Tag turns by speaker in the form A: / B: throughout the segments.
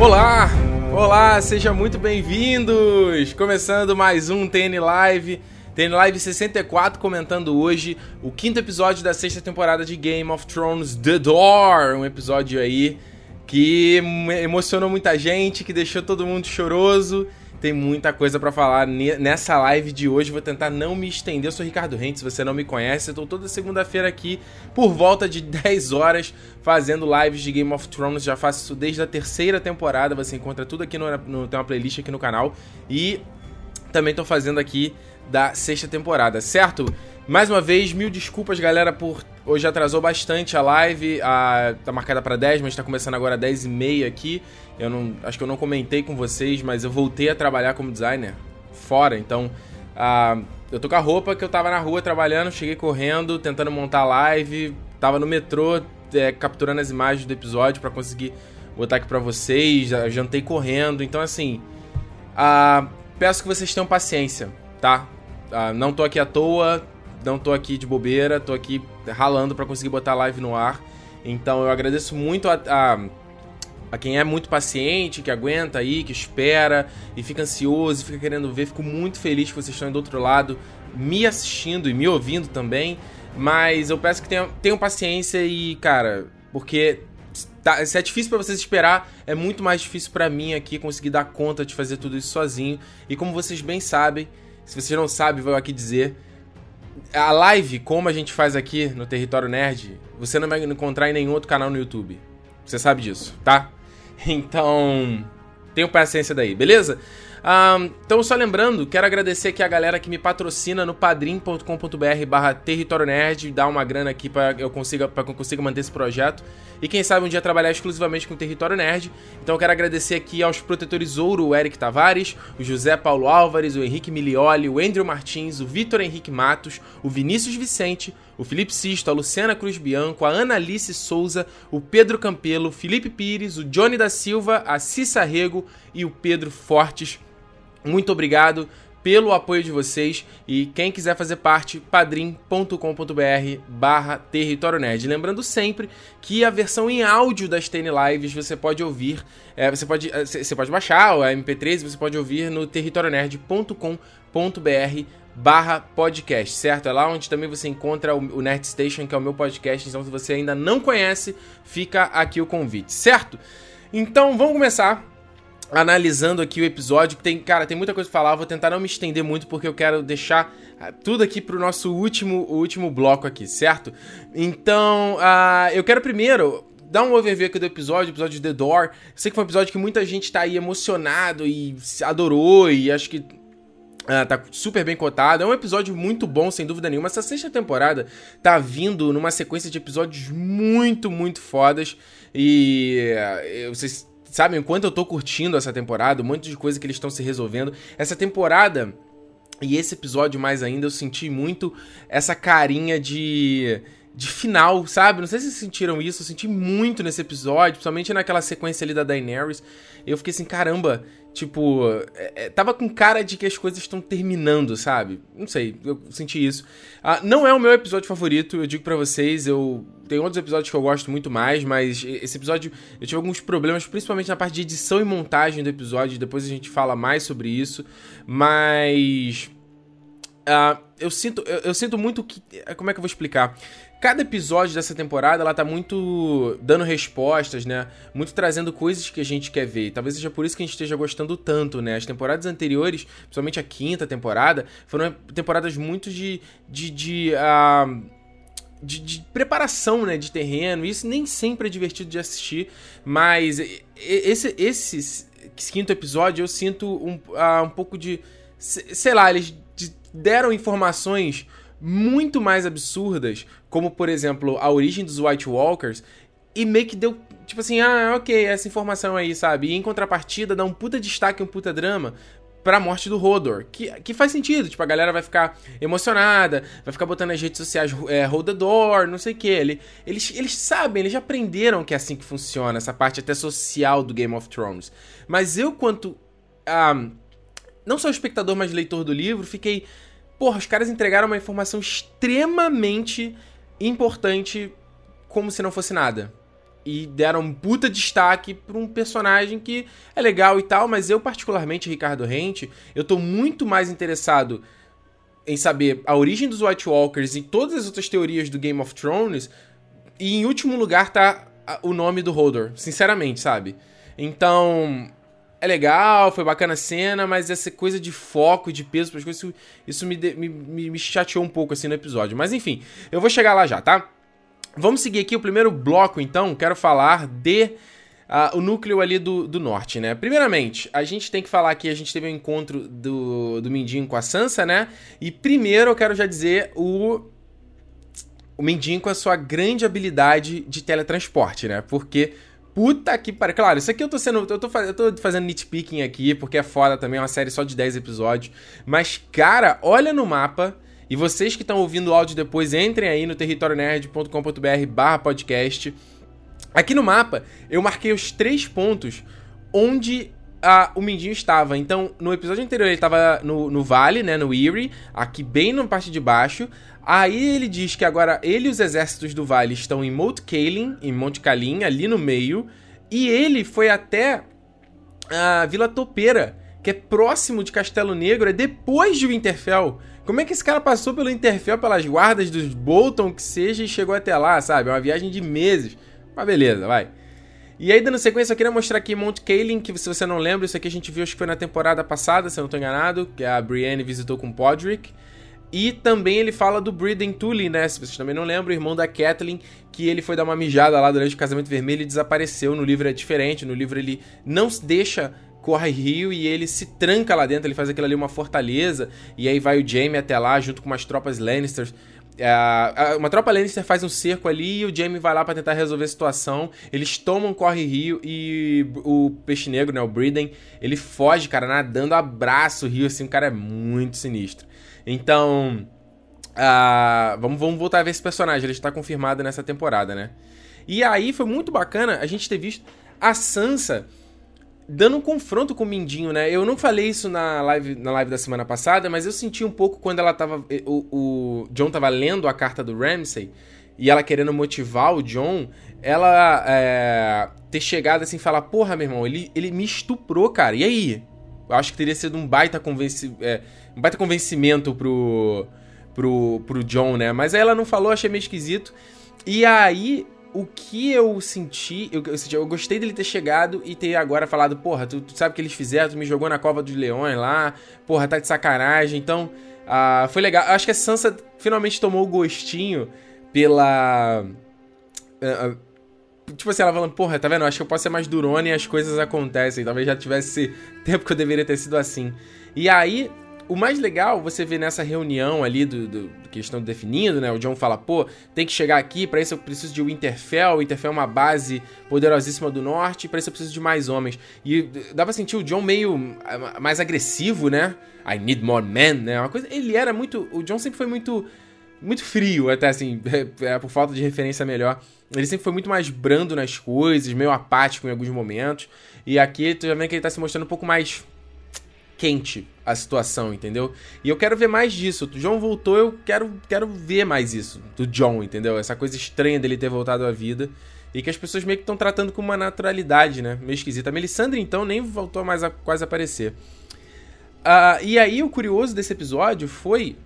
A: Olá! Olá, sejam muito bem-vindos! Começando mais um TN Live. TN Live 64 comentando hoje o quinto episódio da sexta temporada de Game of Thrones The Door. Um episódio aí que emocionou muita gente, que deixou todo mundo choroso. Tem muita coisa para falar nessa live de hoje. Vou tentar não me estender. Eu sou Ricardo Rente, se você não me conhece, eu tô toda segunda-feira aqui por volta de 10 horas fazendo lives de Game of Thrones. Já faço isso desde a terceira temporada. Você encontra tudo aqui no, no tem uma playlist aqui no canal e também tô fazendo aqui da sexta temporada, certo? Mais uma vez, mil desculpas, galera, por hoje atrasou bastante a live. A, tá marcada para 10, mas tá começando agora 10 e meia aqui. Eu não, acho que eu não comentei com vocês, mas eu voltei a trabalhar como designer fora, então uh, eu tô com a roupa que eu tava na rua trabalhando, cheguei correndo, tentando montar live, tava no metrô é, capturando as imagens do episódio para conseguir botar aqui para vocês, jantei correndo, então assim, peço que vocês tenham paciência, tá? Uh, não tô aqui à toa, não tô aqui de bobeira, tô aqui ralando para conseguir botar a live no ar. Então eu agradeço muito a, a a quem é muito paciente, que aguenta aí, que espera e fica ansioso, fica querendo ver. Fico muito feliz que vocês estão do outro lado me assistindo e me ouvindo também. Mas eu peço que tenham, tenham paciência e, cara, porque tá, se é difícil para vocês esperar, é muito mais difícil para mim aqui conseguir dar conta de fazer tudo isso sozinho. E como vocês bem sabem, se vocês não sabem, vou aqui dizer. A live, como a gente faz aqui no Território Nerd, você não vai encontrar em nenhum outro canal no YouTube. Você sabe disso, tá? Então, tenham paciência daí, beleza? Então, só lembrando, quero agradecer aqui a galera que me patrocina no padrim.com.br barra Território Nerd, dá uma grana aqui para eu consiga, pra que eu consiga manter esse projeto. E quem sabe um dia trabalhar exclusivamente com o Território Nerd. Então quero agradecer aqui aos protetores Ouro, o Eric Tavares, o José Paulo Álvares, o Henrique Milioli, o Andrew Martins, o Vitor Henrique Matos, o Vinícius Vicente, o Felipe Sisto, a Luciana Cruz Bianco, a Ana Alice Souza, o Pedro Campelo, o Felipe Pires, o Johnny da Silva, a Cissa Rego e o Pedro Fortes. Muito obrigado pelo apoio de vocês e quem quiser fazer parte, padrim.com.br barra Território Nerd. Lembrando sempre que a versão em áudio das TN Lives você pode ouvir, é, você, pode, é, você pode baixar o MP3 você pode ouvir no territorionerd.com.br barra podcast, certo? É lá onde também você encontra o Nerd Station, que é o meu podcast, então se você ainda não conhece, fica aqui o convite, certo? Então vamos começar analisando aqui o episódio, tem, cara, tem muita coisa pra falar, vou tentar não me estender muito porque eu quero deixar ah, tudo aqui pro nosso último, último bloco aqui, certo? Então, uh, eu quero primeiro dar um overview aqui do episódio, episódio de The Door. Sei que foi um episódio que muita gente tá aí emocionado e adorou e acho que Uh, tá super bem cotado. É um episódio muito bom, sem dúvida nenhuma. Essa sexta temporada tá vindo numa sequência de episódios muito, muito fodas. E vocês Sabe, enquanto eu tô curtindo essa temporada, um monte de coisa que eles estão se resolvendo. Essa temporada e esse episódio mais ainda, eu senti muito essa carinha de de final, sabe? Não sei se vocês sentiram isso, eu senti muito nesse episódio, principalmente naquela sequência ali da Daenerys. Eu fiquei assim, caramba, tipo, é, é, tava com cara de que as coisas estão terminando, sabe? Não sei, eu senti isso. Ah, não é o meu episódio favorito, eu digo para vocês, eu tem outros episódios que eu gosto muito mais, mas esse episódio eu tive alguns problemas, principalmente na parte de edição e montagem do episódio, depois a gente fala mais sobre isso, mas Uh, eu sinto eu, eu, sinto muito que como é que eu vou explicar cada episódio dessa temporada ela tá muito dando respostas, né? Muito trazendo coisas que a gente quer ver. Talvez seja por isso que a gente esteja gostando tanto, né? As temporadas anteriores, principalmente a quinta temporada, foram temporadas muito de. de. de, uh, de, de preparação, né? De terreno. Isso nem sempre é divertido de assistir, mas esse, esse quinto episódio eu sinto um, uh, um pouco de. Sei lá, eles deram informações muito mais absurdas, como por exemplo a origem dos White Walkers, e meio que deu tipo assim, ah, ok, essa informação aí, sabe? E em contrapartida dá um puta destaque, um puta drama pra morte do Rodor, que, que faz sentido, tipo, a galera vai ficar emocionada, vai ficar botando nas redes sociais é, não sei o que, Ele, eles, eles sabem, eles já aprenderam que é assim que funciona, essa parte até social do Game of Thrones. Mas eu, quanto a... não só espectador, mas leitor do livro, fiquei Porra, os caras entregaram uma informação extremamente importante como se não fosse nada. E deram um puta destaque pra um personagem que é legal e tal, mas eu, particularmente, Ricardo Rente, eu tô muito mais interessado em saber a origem dos White Walkers e todas as outras teorias do Game of Thrones. E em último lugar tá o nome do Hodor, sinceramente, sabe? Então, é legal, foi bacana a cena, mas essa coisa de foco, de peso para as coisas, isso, isso me, me, me, chateou um pouco assim no episódio. Mas enfim, eu vou chegar lá já, tá? Vamos seguir aqui o primeiro bloco, então. Quero falar de uh, o núcleo ali do, do norte, né? Primeiramente, a gente tem que falar que a gente teve um encontro do, do Mindinho com a Sansa, né? E primeiro eu quero já dizer o. O Mindinho com a sua grande habilidade de teletransporte, né? Porque Puta que pariu. Claro, isso aqui eu tô sendo. Eu tô, eu tô fazendo nitpicking aqui, porque é foda também, é uma série só de 10 episódios. Mas, cara, olha no mapa. E vocês que estão ouvindo o áudio depois, entrem aí no territorionerd.com.br barra podcast. Aqui no mapa, eu marquei os três pontos onde a, o Mindinho estava. Então, no episódio anterior, ele estava no, no vale, né? No Erie, aqui bem na parte de baixo. Aí ele diz que agora ele e os exércitos do Vale estão em Mount Kaelin, em Monte Calim, ali no meio. E ele foi até a Vila Topeira, que é próximo de Castelo Negro, é depois de Winterfell. Como é que esse cara passou pelo Winterfell, pelas guardas dos Bolton, que seja, e chegou até lá, sabe? É uma viagem de meses. Mas beleza, vai. E aí, dando sequência, eu queria mostrar aqui Mount Kaelin, que se você não lembra, isso aqui a gente viu, acho que foi na temporada passada, se eu não estou enganado, que a Brienne visitou com Podrick. E também ele fala do Briden Tully, né? Se vocês também não lembram, o irmão da Kathleen, que ele foi dar uma mijada lá durante o casamento vermelho e desapareceu. No livro é diferente, no livro ele não deixa corre rio e ele se tranca lá dentro, ele faz aquilo ali uma fortaleza, e aí vai o Jaime até lá junto com umas tropas Lannisters. É, uma tropa Lannister faz um cerco ali e o Jaime vai lá para tentar resolver a situação. Eles tomam Corre Rio e o Peixe Negro, né, o Briden, ele foge, cara, nadando, abraça o rio, assim, o cara é muito sinistro. Então, uh, vamos, vamos voltar a ver esse personagem. Ele está confirmado nessa temporada, né? E aí foi muito bacana a gente ter visto a Sansa dando um confronto com o Mindinho, né? Eu não falei isso na live, na live da semana passada, mas eu senti um pouco quando ela tava. O, o John tava lendo a carta do Ramsay e ela querendo motivar o John, ela é, ter chegado assim e falar: Porra, meu irmão, ele, ele me estuprou, cara. E aí? Eu acho que teria sido um baita, convenci é, um baita convencimento pro, pro, pro John, né? Mas aí ela não falou, achei meio esquisito. E aí, o que eu senti, eu, eu, senti, eu gostei dele ter chegado e ter agora falado, porra, tu, tu, sabe o que eles fizeram, tu me jogou na cova dos leões lá, porra, tá de sacanagem. Então, uh, foi legal. Acho que a Sansa finalmente tomou o gostinho pela. Uh, tipo assim, ela falando, porra, tá vendo? Acho que eu posso ser mais durona e as coisas acontecem. Talvez já tivesse tempo que eu deveria ter sido assim. E aí, o mais legal, você vê nessa reunião ali do, do, do, que estão definindo, né? O John fala, pô, tem que chegar aqui, para isso eu preciso de Winterfell. Winterfell é uma base poderosíssima do norte, para isso eu preciso de mais homens. E dá pra sentir o John meio mais agressivo, né? I need more men, né? Uma coisa. Ele era muito. O John sempre foi muito muito frio, até assim, é, por falta de referência melhor. Ele sempre foi muito mais brando nas coisas, meio apático em alguns momentos. E aqui tu já vê que ele tá se mostrando um pouco mais quente a situação, entendeu? E eu quero ver mais disso. O John voltou, eu quero, quero ver mais isso do John, entendeu? Essa coisa estranha dele ter voltado à vida. E que as pessoas meio que estão tratando com uma naturalidade, né? Meio esquisita. A Melisandre, então, nem voltou mais a quase aparecer. Uh, e aí, o curioso desse episódio foi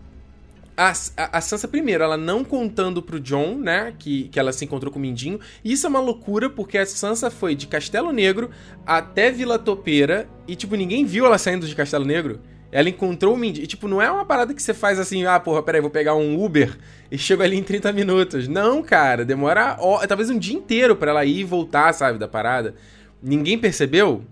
A: a, a, Sansa, primeiro, ela não contando pro John, né, que, que ela se encontrou com o Mindinho. Isso é uma loucura, porque a Sansa foi de Castelo Negro até Vila Topeira e, tipo, ninguém viu ela saindo de Castelo Negro. Ela encontrou o Mindinho. E, tipo, não é uma parada que você faz assim, ah, porra, peraí, vou pegar um Uber e chego ali em 30 minutos. Não, cara, demora ó, talvez um dia inteiro para ela ir e voltar, sabe, da parada. Ninguém percebeu?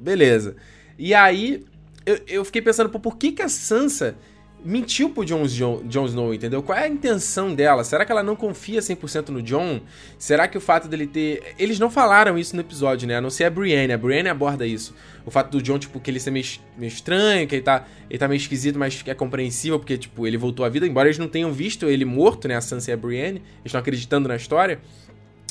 A: Beleza. E aí, eu, eu fiquei pensando, pô, por que que a Sansa mentiu pro Jon, Jon, Snow, entendeu? Qual é a intenção dela? Será que ela não confia 100% no Jon? Será que o fato dele ter... Eles não falaram isso no episódio, né? A não ser a Brienne. A Brienne aborda isso. O fato do Jon, tipo, que ele ser meio, meio estranho, que ele tá, ele tá meio esquisito, mas é compreensível, porque, tipo, ele voltou à vida. Embora eles não tenham visto ele morto, né? A Sansa e a Brienne. Eles estão acreditando na história.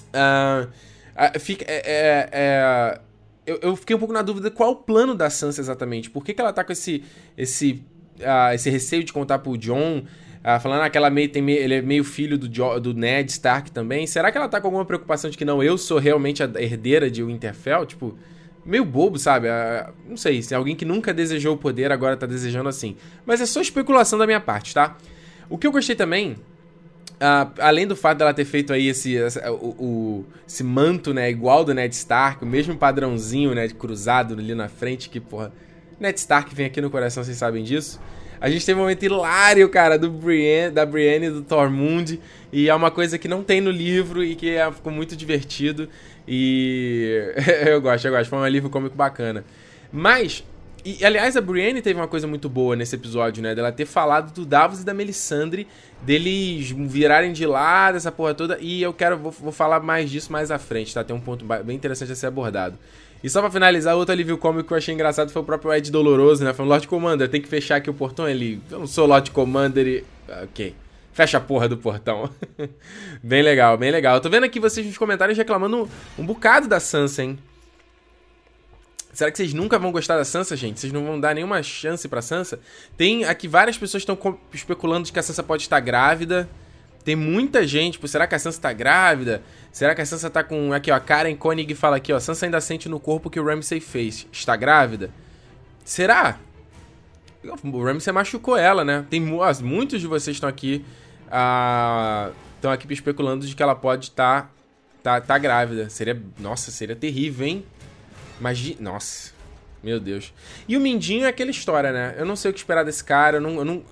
A: Uh, fica... É, é, é eu, eu, fiquei um pouco na dúvida qual o plano da Sansa exatamente. Por que, que ela tá com esse, esse uh, esse receio de contar pro John, uh, falando ah, que ela meio, tem meio, ele é meio filho do, jo, do Ned Stark também. Será que ela tá com alguma preocupação de que não, eu sou realmente a herdeira de Winterfell? Tipo, meio bobo, sabe? Uh, não sei, se alguém que nunca desejou o poder agora tá desejando assim. Mas é só especulação da minha parte, tá? O que eu gostei também Uh, além do fato dela ter feito aí esse, esse, o, o, esse manto, né, igual do Ned Stark, o mesmo padrãozinho, né, cruzado ali na frente, que, porra, Ned Stark vem aqui no coração, vocês sabem disso. A gente teve um momento hilário, cara, do Brienne, da Brienne e do Tormund, e é uma coisa que não tem no livro e que é, ficou muito divertido, e eu gosto, eu gosto, foi um livro cômico bacana. Mas, e, aliás, a Brienne teve uma coisa muito boa nesse episódio, né? Dela ter falado do Davos e da Melisandre, deles virarem de lado, essa porra toda. E eu quero, vou, vou falar mais disso mais à frente, tá? Tem um ponto bem interessante a ser abordado. E só pra finalizar, outro alívio cômico que eu achei engraçado foi o próprio Ed Doloroso, né? Falando, Lord Commander, tem que fechar aqui o portão. Ele, eu não sou Lord Commander e... Ok. Fecha a porra do portão. bem legal, bem legal. Eu tô vendo aqui vocês nos comentários reclamando um bocado da Sansa, hein? Será que vocês nunca vão gostar da Sansa, gente? Vocês não vão dar nenhuma chance pra Sansa? Tem aqui várias pessoas estão especulando de que a Sansa pode estar grávida. Tem muita gente, tipo, será que a Sansa tá grávida? Será que a Sansa tá com. Aqui, ó, a Karen Koenig fala aqui, ó. Sansa ainda sente no corpo que o Ramsay fez. Está grávida? Será? O Ramsay machucou ela, né? Tem ó, muitos de vocês estão aqui. Estão uh, aqui especulando de que ela pode estar. Tá, tá, tá grávida. Seria. Nossa, seria terrível, hein? Imagina. Nossa. Meu Deus. E o Mindinho é aquela história, né? Eu não sei o que esperar desse cara. Eu não, eu não...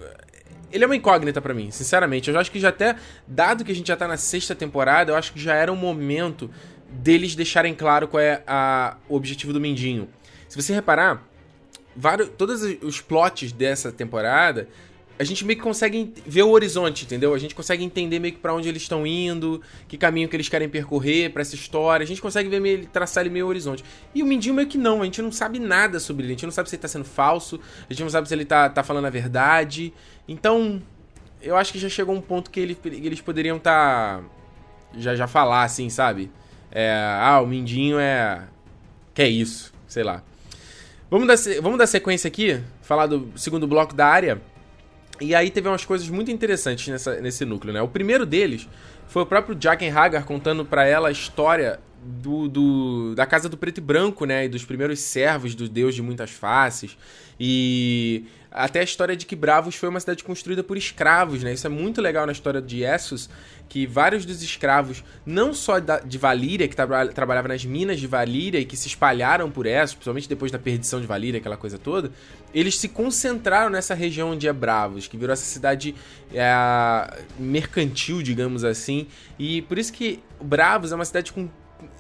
A: Ele é uma incógnita para mim, sinceramente. Eu acho que já até, dado que a gente já tá na sexta temporada, eu acho que já era um momento deles deixarem claro qual é a, o objetivo do Mindinho. Se você reparar, vários, todos os plots dessa temporada a gente meio que consegue ver o horizonte, entendeu? A gente consegue entender meio que pra onde eles estão indo, que caminho que eles querem percorrer para essa história. A gente consegue ver meio, traçar ali meio horizonte. E o Mindinho meio que não, a gente não sabe nada sobre ele. A gente não sabe se ele tá sendo falso, a gente não sabe se ele tá, tá falando a verdade. Então, eu acho que já chegou um ponto que ele, eles poderiam tá. Já, já falar assim, sabe? É, ah, o Mindinho é. Que é isso, sei lá. Vamos dar, vamos dar sequência aqui, falar do segundo bloco da área. E aí teve umas coisas muito interessantes nessa, nesse núcleo, né? O primeiro deles foi o próprio Jaqen Hagar contando para ela a história do, do, da Casa do Preto e Branco, né? E dos primeiros servos do Deus de muitas faces. E até a história de que Bravos foi uma cidade construída por escravos, né? Isso é muito legal na história de Essos, que vários dos escravos, não só de Valíria, que tra trabalhavam nas minas de Valíria e que se espalharam por Essos, principalmente depois da perdição de Valíria, aquela coisa toda, eles se concentraram nessa região onde é Bravos, que virou essa cidade é, mercantil, digamos assim. E por isso que Bravos é uma cidade com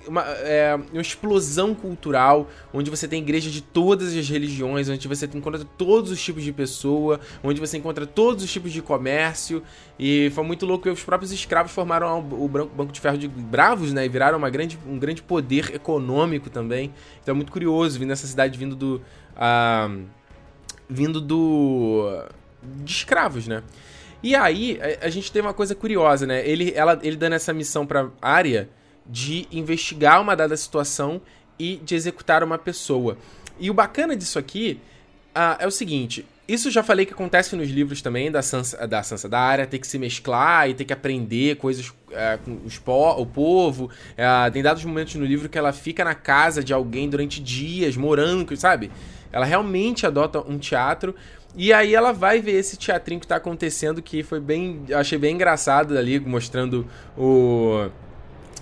A: uma, é, uma explosão cultural, onde você tem igreja de todas as religiões, onde você encontra todos os tipos de pessoa, onde você encontra todos os tipos de comércio. E foi muito louco os próprios escravos formaram o Banco de Ferro de Bravos, né? E viraram uma grande, um grande poder econômico também. Então é muito curioso vindo essa cidade vindo do. Uh, vindo do. de escravos, né? E aí, a, a gente tem uma coisa curiosa, né? Ele, ela, ele dando essa missão pra área de investigar uma dada situação e de executar uma pessoa. E o bacana disso aqui uh, é o seguinte: isso já falei que acontece nos livros também da Sansa, da Sansa da área, ter que se mesclar e ter que aprender coisas uh, com os po o povo. Uh, tem dados momentos no livro que ela fica na casa de alguém durante dias, morando, sabe? Ela realmente adota um teatro. E aí ela vai ver esse teatrinho que tá acontecendo, que foi bem. Eu achei bem engraçado ali, mostrando o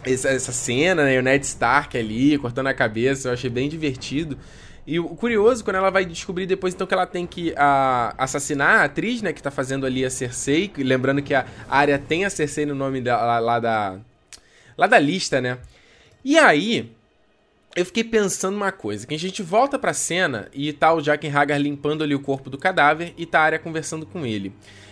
A: essa, essa cena, né? O Ned Stark ali, cortando a cabeça, eu achei bem divertido. E o curioso, quando ela vai descobrir depois, então, que ela tem que a, assassinar a atriz, né, que tá fazendo ali a Cersei, lembrando que a área tem a Cersei no nome dela, lá, lá da. lá da lista, né? E aí, eu fiquei pensando uma coisa, que a gente volta pra cena e tá o Jaqen Hagar limpando ali o corpo do cadáver e tá a área conversando com ele.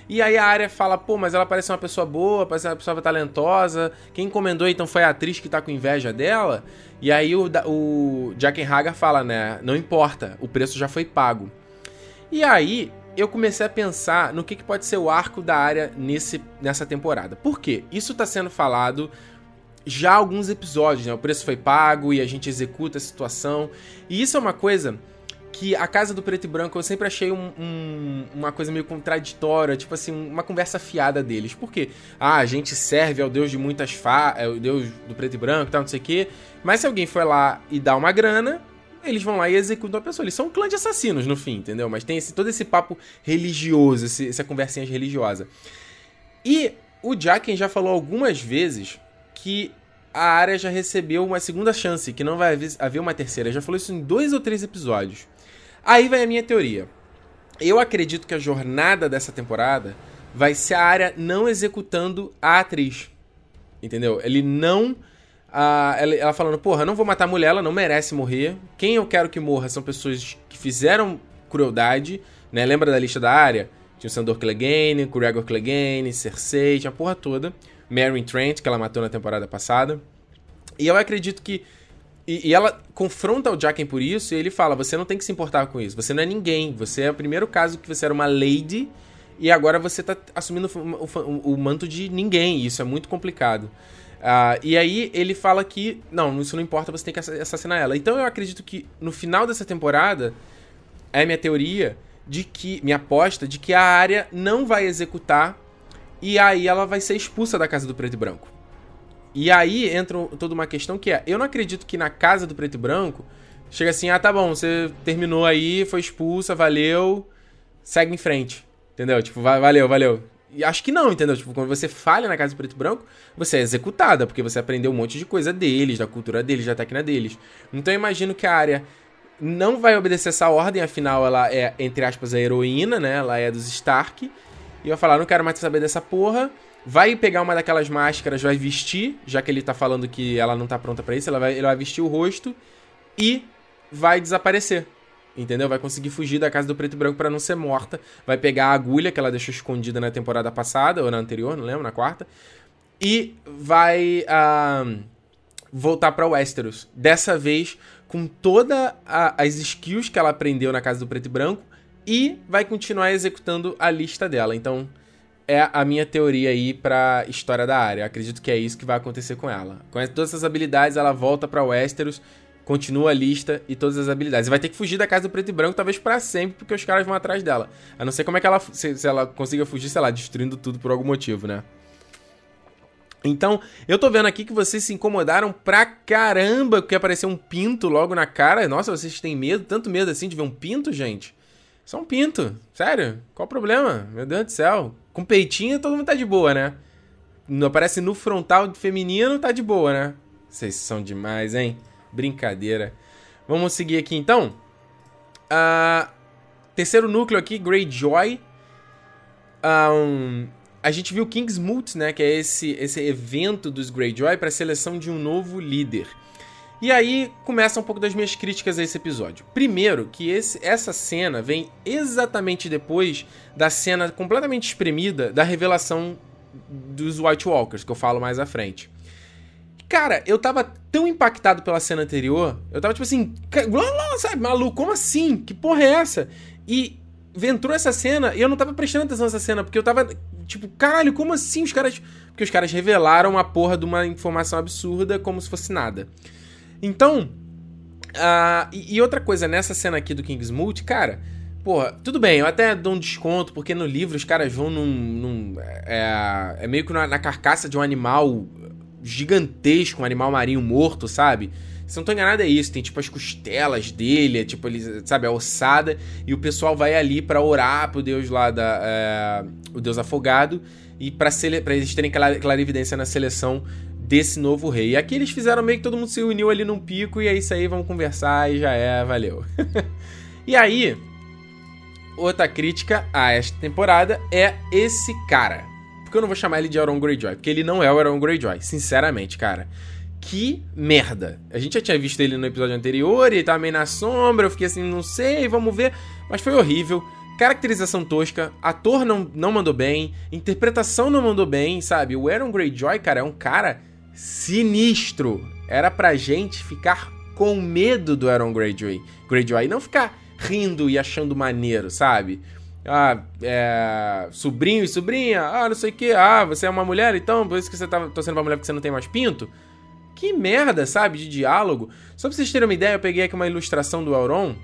A: E aí a área fala, pô, mas ela parece uma pessoa boa, parece uma pessoa talentosa. Quem encomendou então foi a atriz que tá com inveja dela. E aí o, o Hagar fala, né? Não importa, o preço já foi pago. E aí eu comecei a pensar no que, que pode ser o arco da área nesse, nessa temporada. Por quê? Isso tá sendo falado já alguns episódios, né? O preço foi pago e a gente executa a situação. E isso é uma coisa que a Casa do Preto e Branco eu sempre achei um, um, uma coisa meio contraditória, tipo assim, uma conversa fiada deles. Por quê? Ah, a gente serve ao Deus de muitas fa... é o Deus do Preto e Branco e tal, não sei o quê. Mas se alguém for lá e dá uma grana, eles vão lá e executam a pessoa. Eles são um clã de assassinos, no fim, entendeu? Mas tem esse, todo esse papo religioso, esse, essa conversinha religiosa. E o Jacken já falou algumas vezes que a área já recebeu uma segunda chance, que não vai haver uma terceira. Já falou isso em dois ou três episódios. Aí vai a minha teoria. Eu acredito que a jornada dessa temporada vai ser a área não executando a atriz. Entendeu? Ele não. Ela, ela, falando, porra, não vou matar a mulher, ela não merece morrer. Quem eu quero que morra são pessoas que fizeram crueldade, né? Lembra da lista da área? Tinha o Sandor Clegane, Gregor Clegane, Cersei, tinha a porra toda. Mary Trent, que ela matou na temporada passada. E eu acredito que e, e, ela confronta o Jaqen por isso e ele fala: você não tem que se importar com isso. Você não é ninguém. Você é o primeiro caso que você era uma lady e agora você tá assumindo o, o, o manto de ninguém. Isso é muito complicado. Uh, e aí ele fala que, não, isso não importa, você tem que assassinar ela. Então eu acredito que no final dessa temporada, é minha teoria de que, minha aposta, de que a área não vai executar e aí ela vai ser expulsa da casa do preto e branco. E aí entra toda uma questão que é: eu não acredito que na casa do preto e branco chega assim, ah, tá bom, você terminou aí, foi expulsa, valeu, segue em frente. Entendeu? Tipo, valeu, valeu. E acho que não, entendeu? Tipo, quando você falha na casa do preto e branco, você é executada, porque você aprendeu um monte de coisa deles, da cultura deles, da técnica deles. Então eu imagino que a área não vai obedecer essa ordem, afinal ela é, entre aspas, a heroína, né? Ela é dos Stark. E vai falar, não quero mais saber dessa porra vai pegar uma daquelas máscaras, vai vestir, já que ele tá falando que ela não tá pronta para isso, ela vai, ele vai vestir o rosto e vai desaparecer. Entendeu? Vai conseguir fugir da casa do preto e branco para não ser morta. Vai pegar a agulha que ela deixou escondida na temporada passada, ou na anterior, não lembro, na quarta. E vai uh, voltar para Westeros. Dessa vez com todas as skills que ela aprendeu na casa do preto e branco. E vai continuar executando a lista dela. Então, é a minha teoria aí pra história da área. Acredito que é isso que vai acontecer com ela. Com todas essas habilidades, ela volta pra Westeros, continua a lista e todas as habilidades. E vai ter que fugir da casa do preto e branco, talvez para sempre, porque os caras vão atrás dela. A não ser como é que ela. Se, se ela consiga fugir, sei lá, destruindo tudo por algum motivo, né? Então, eu tô vendo aqui que vocês se incomodaram pra caramba porque apareceu um pinto logo na cara. Nossa, vocês têm medo, tanto medo assim de ver um pinto, gente? É um pinto. Sério? Qual o problema? Meu Deus do céu. Com peitinho todo mundo tá de boa, né? Não aparece no frontal feminino, tá de boa, né? Vocês são demais, hein? Brincadeira. Vamos seguir aqui então. Uh, terceiro núcleo aqui, Greyjoy. Um, a gente viu King's Moot, né? Que é esse, esse evento dos Greyjoy para seleção de um novo líder. E aí começa um pouco das minhas críticas a esse episódio. Primeiro, que esse, essa cena vem exatamente depois da cena completamente espremida da revelação dos White Walkers, que eu falo mais à frente. Cara, eu tava tão impactado pela cena anterior, eu tava tipo assim, sabe, maluco, como assim? Que porra é essa? E entrou essa cena e eu não tava prestando atenção nessa cena, porque eu tava tipo, caralho, como assim os caras. Porque os caras revelaram a porra de uma informação absurda como se fosse nada. Então, uh, e, e, outra coisa, nessa cena aqui do Kingsmoot, cara, porra, tudo bem, eu até dou um desconto, porque no livro os caras vão num. num é, é, meio que na, na, carcaça de um animal gigantesco, um animal marinho morto, sabe? Se não tô enganado, é isso. Tem tipo as costelas dele, é, tipo, ele, sabe, a ossada, e o pessoal vai ali para orar pro deus lá da. É, o deus afogado, e pra eles terem clarividência na seleção desse novo rei. E aqui eles fizeram meio que todo mundo se uniu ali num pico e é isso aí, vamos conversar e já é, valeu. e aí, outra crítica a esta temporada é esse cara. Porque eu não vou chamar ele de Aaron Greyjoy, porque ele não é o Aaron Greyjoy, sinceramente, cara. Que merda. A gente já tinha visto ele no episódio anterior, ele tava meio na sombra, eu fiquei assim, não sei, vamos ver. Mas foi horrível. Caracterização tosca, ator não, não mandou bem, interpretação não mandou bem, sabe? O Aaron Greyjoy, cara, é um cara sinistro. Era pra gente ficar com medo do Aaron Greyjoy. Greyjoy, não ficar rindo e achando maneiro, sabe? Ah, é... Sobrinho e sobrinha, ah, não sei o que, ah, você é uma mulher, então por isso que você tá torcendo pra mulher porque você não tem mais pinto? Que merda, sabe, de diálogo. Só pra vocês terem uma ideia, eu peguei aqui uma ilustração do Auron.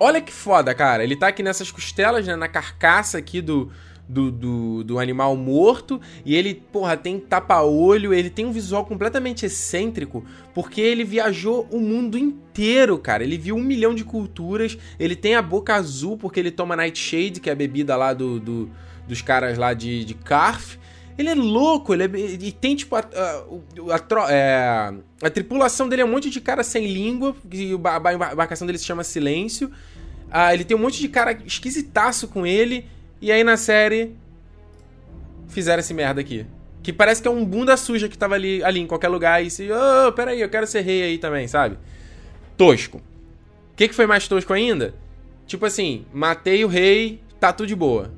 A: Olha que foda, cara. Ele tá aqui nessas costelas, né? Na carcaça aqui do, do, do, do, animal morto. E ele, porra, tem tapa-olho. Ele tem um visual completamente excêntrico. Porque ele viajou o mundo inteiro, cara. Ele viu um milhão de culturas. Ele tem a boca azul porque ele toma Nightshade, que é a bebida lá do, do dos caras lá de, de Carf. Ele é louco, ele é, e tem tipo a, a, a, é, a, tripulação dele é um monte de cara sem língua, e a embarcação dele se chama Silêncio. Ah, ele tem um monte de cara esquisitaço com ele, e aí na série fizeram esse merda aqui. Que parece que é um bunda suja que tava ali, ali em qualquer lugar e se, oh, peraí, eu quero ser rei aí também, sabe? Tosco. O que, que foi mais tosco ainda? Tipo assim, matei o rei, tá tudo de boa.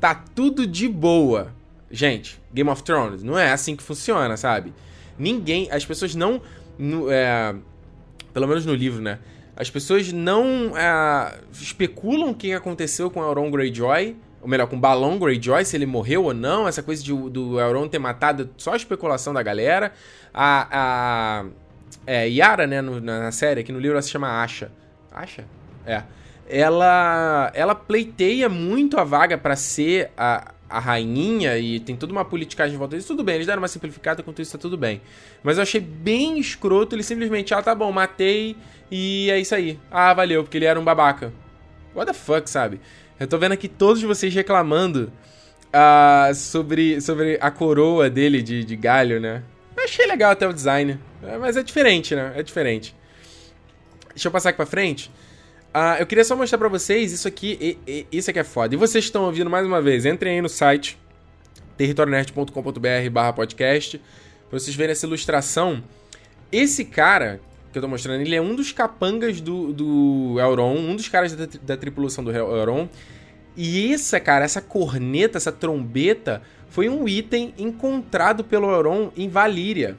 A: Tá tudo de boa. Gente, Game of Thrones não é assim que funciona, sabe? Ninguém. As pessoas não. No, é, pelo menos no livro, né? As pessoas não é, especulam o que aconteceu com Elrond Greyjoy. Ou melhor, com Balon Greyjoy, se ele morreu ou não. Essa coisa de, do Elrond ter matado, só a especulação da galera. A, a é, Yara, né, no, na série, aqui no livro ela se chama Asha. Asha? É. Ela, ela pleiteia muito a vaga para ser a, a rainha e tem toda uma politicagem em volta disso, tudo bem, eles deram uma simplificada, quanto isso tá tudo bem. Mas eu achei bem escroto ele simplesmente, ah, tá bom, matei e é isso aí. Ah, valeu, porque ele era um babaca. What the fuck, sabe? Eu tô vendo aqui todos vocês reclamando uh, sobre, sobre a coroa dele de, de galho, né? Eu achei legal até o design, é, mas é diferente, né? É diferente. Deixa eu passar aqui pra frente. Uh, eu queria só mostrar pra vocês isso aqui, e, e, isso aqui é foda. E vocês estão ouvindo mais uma vez, entrem aí no site territorionerd.com.br barra podcast pra vocês verem essa ilustração. Esse cara que eu tô mostrando, ele é um dos capangas do, do Elron, um dos caras da, da tripulação do Elron. E essa, cara, essa corneta, essa trombeta, foi um item encontrado pelo Elron em Valíria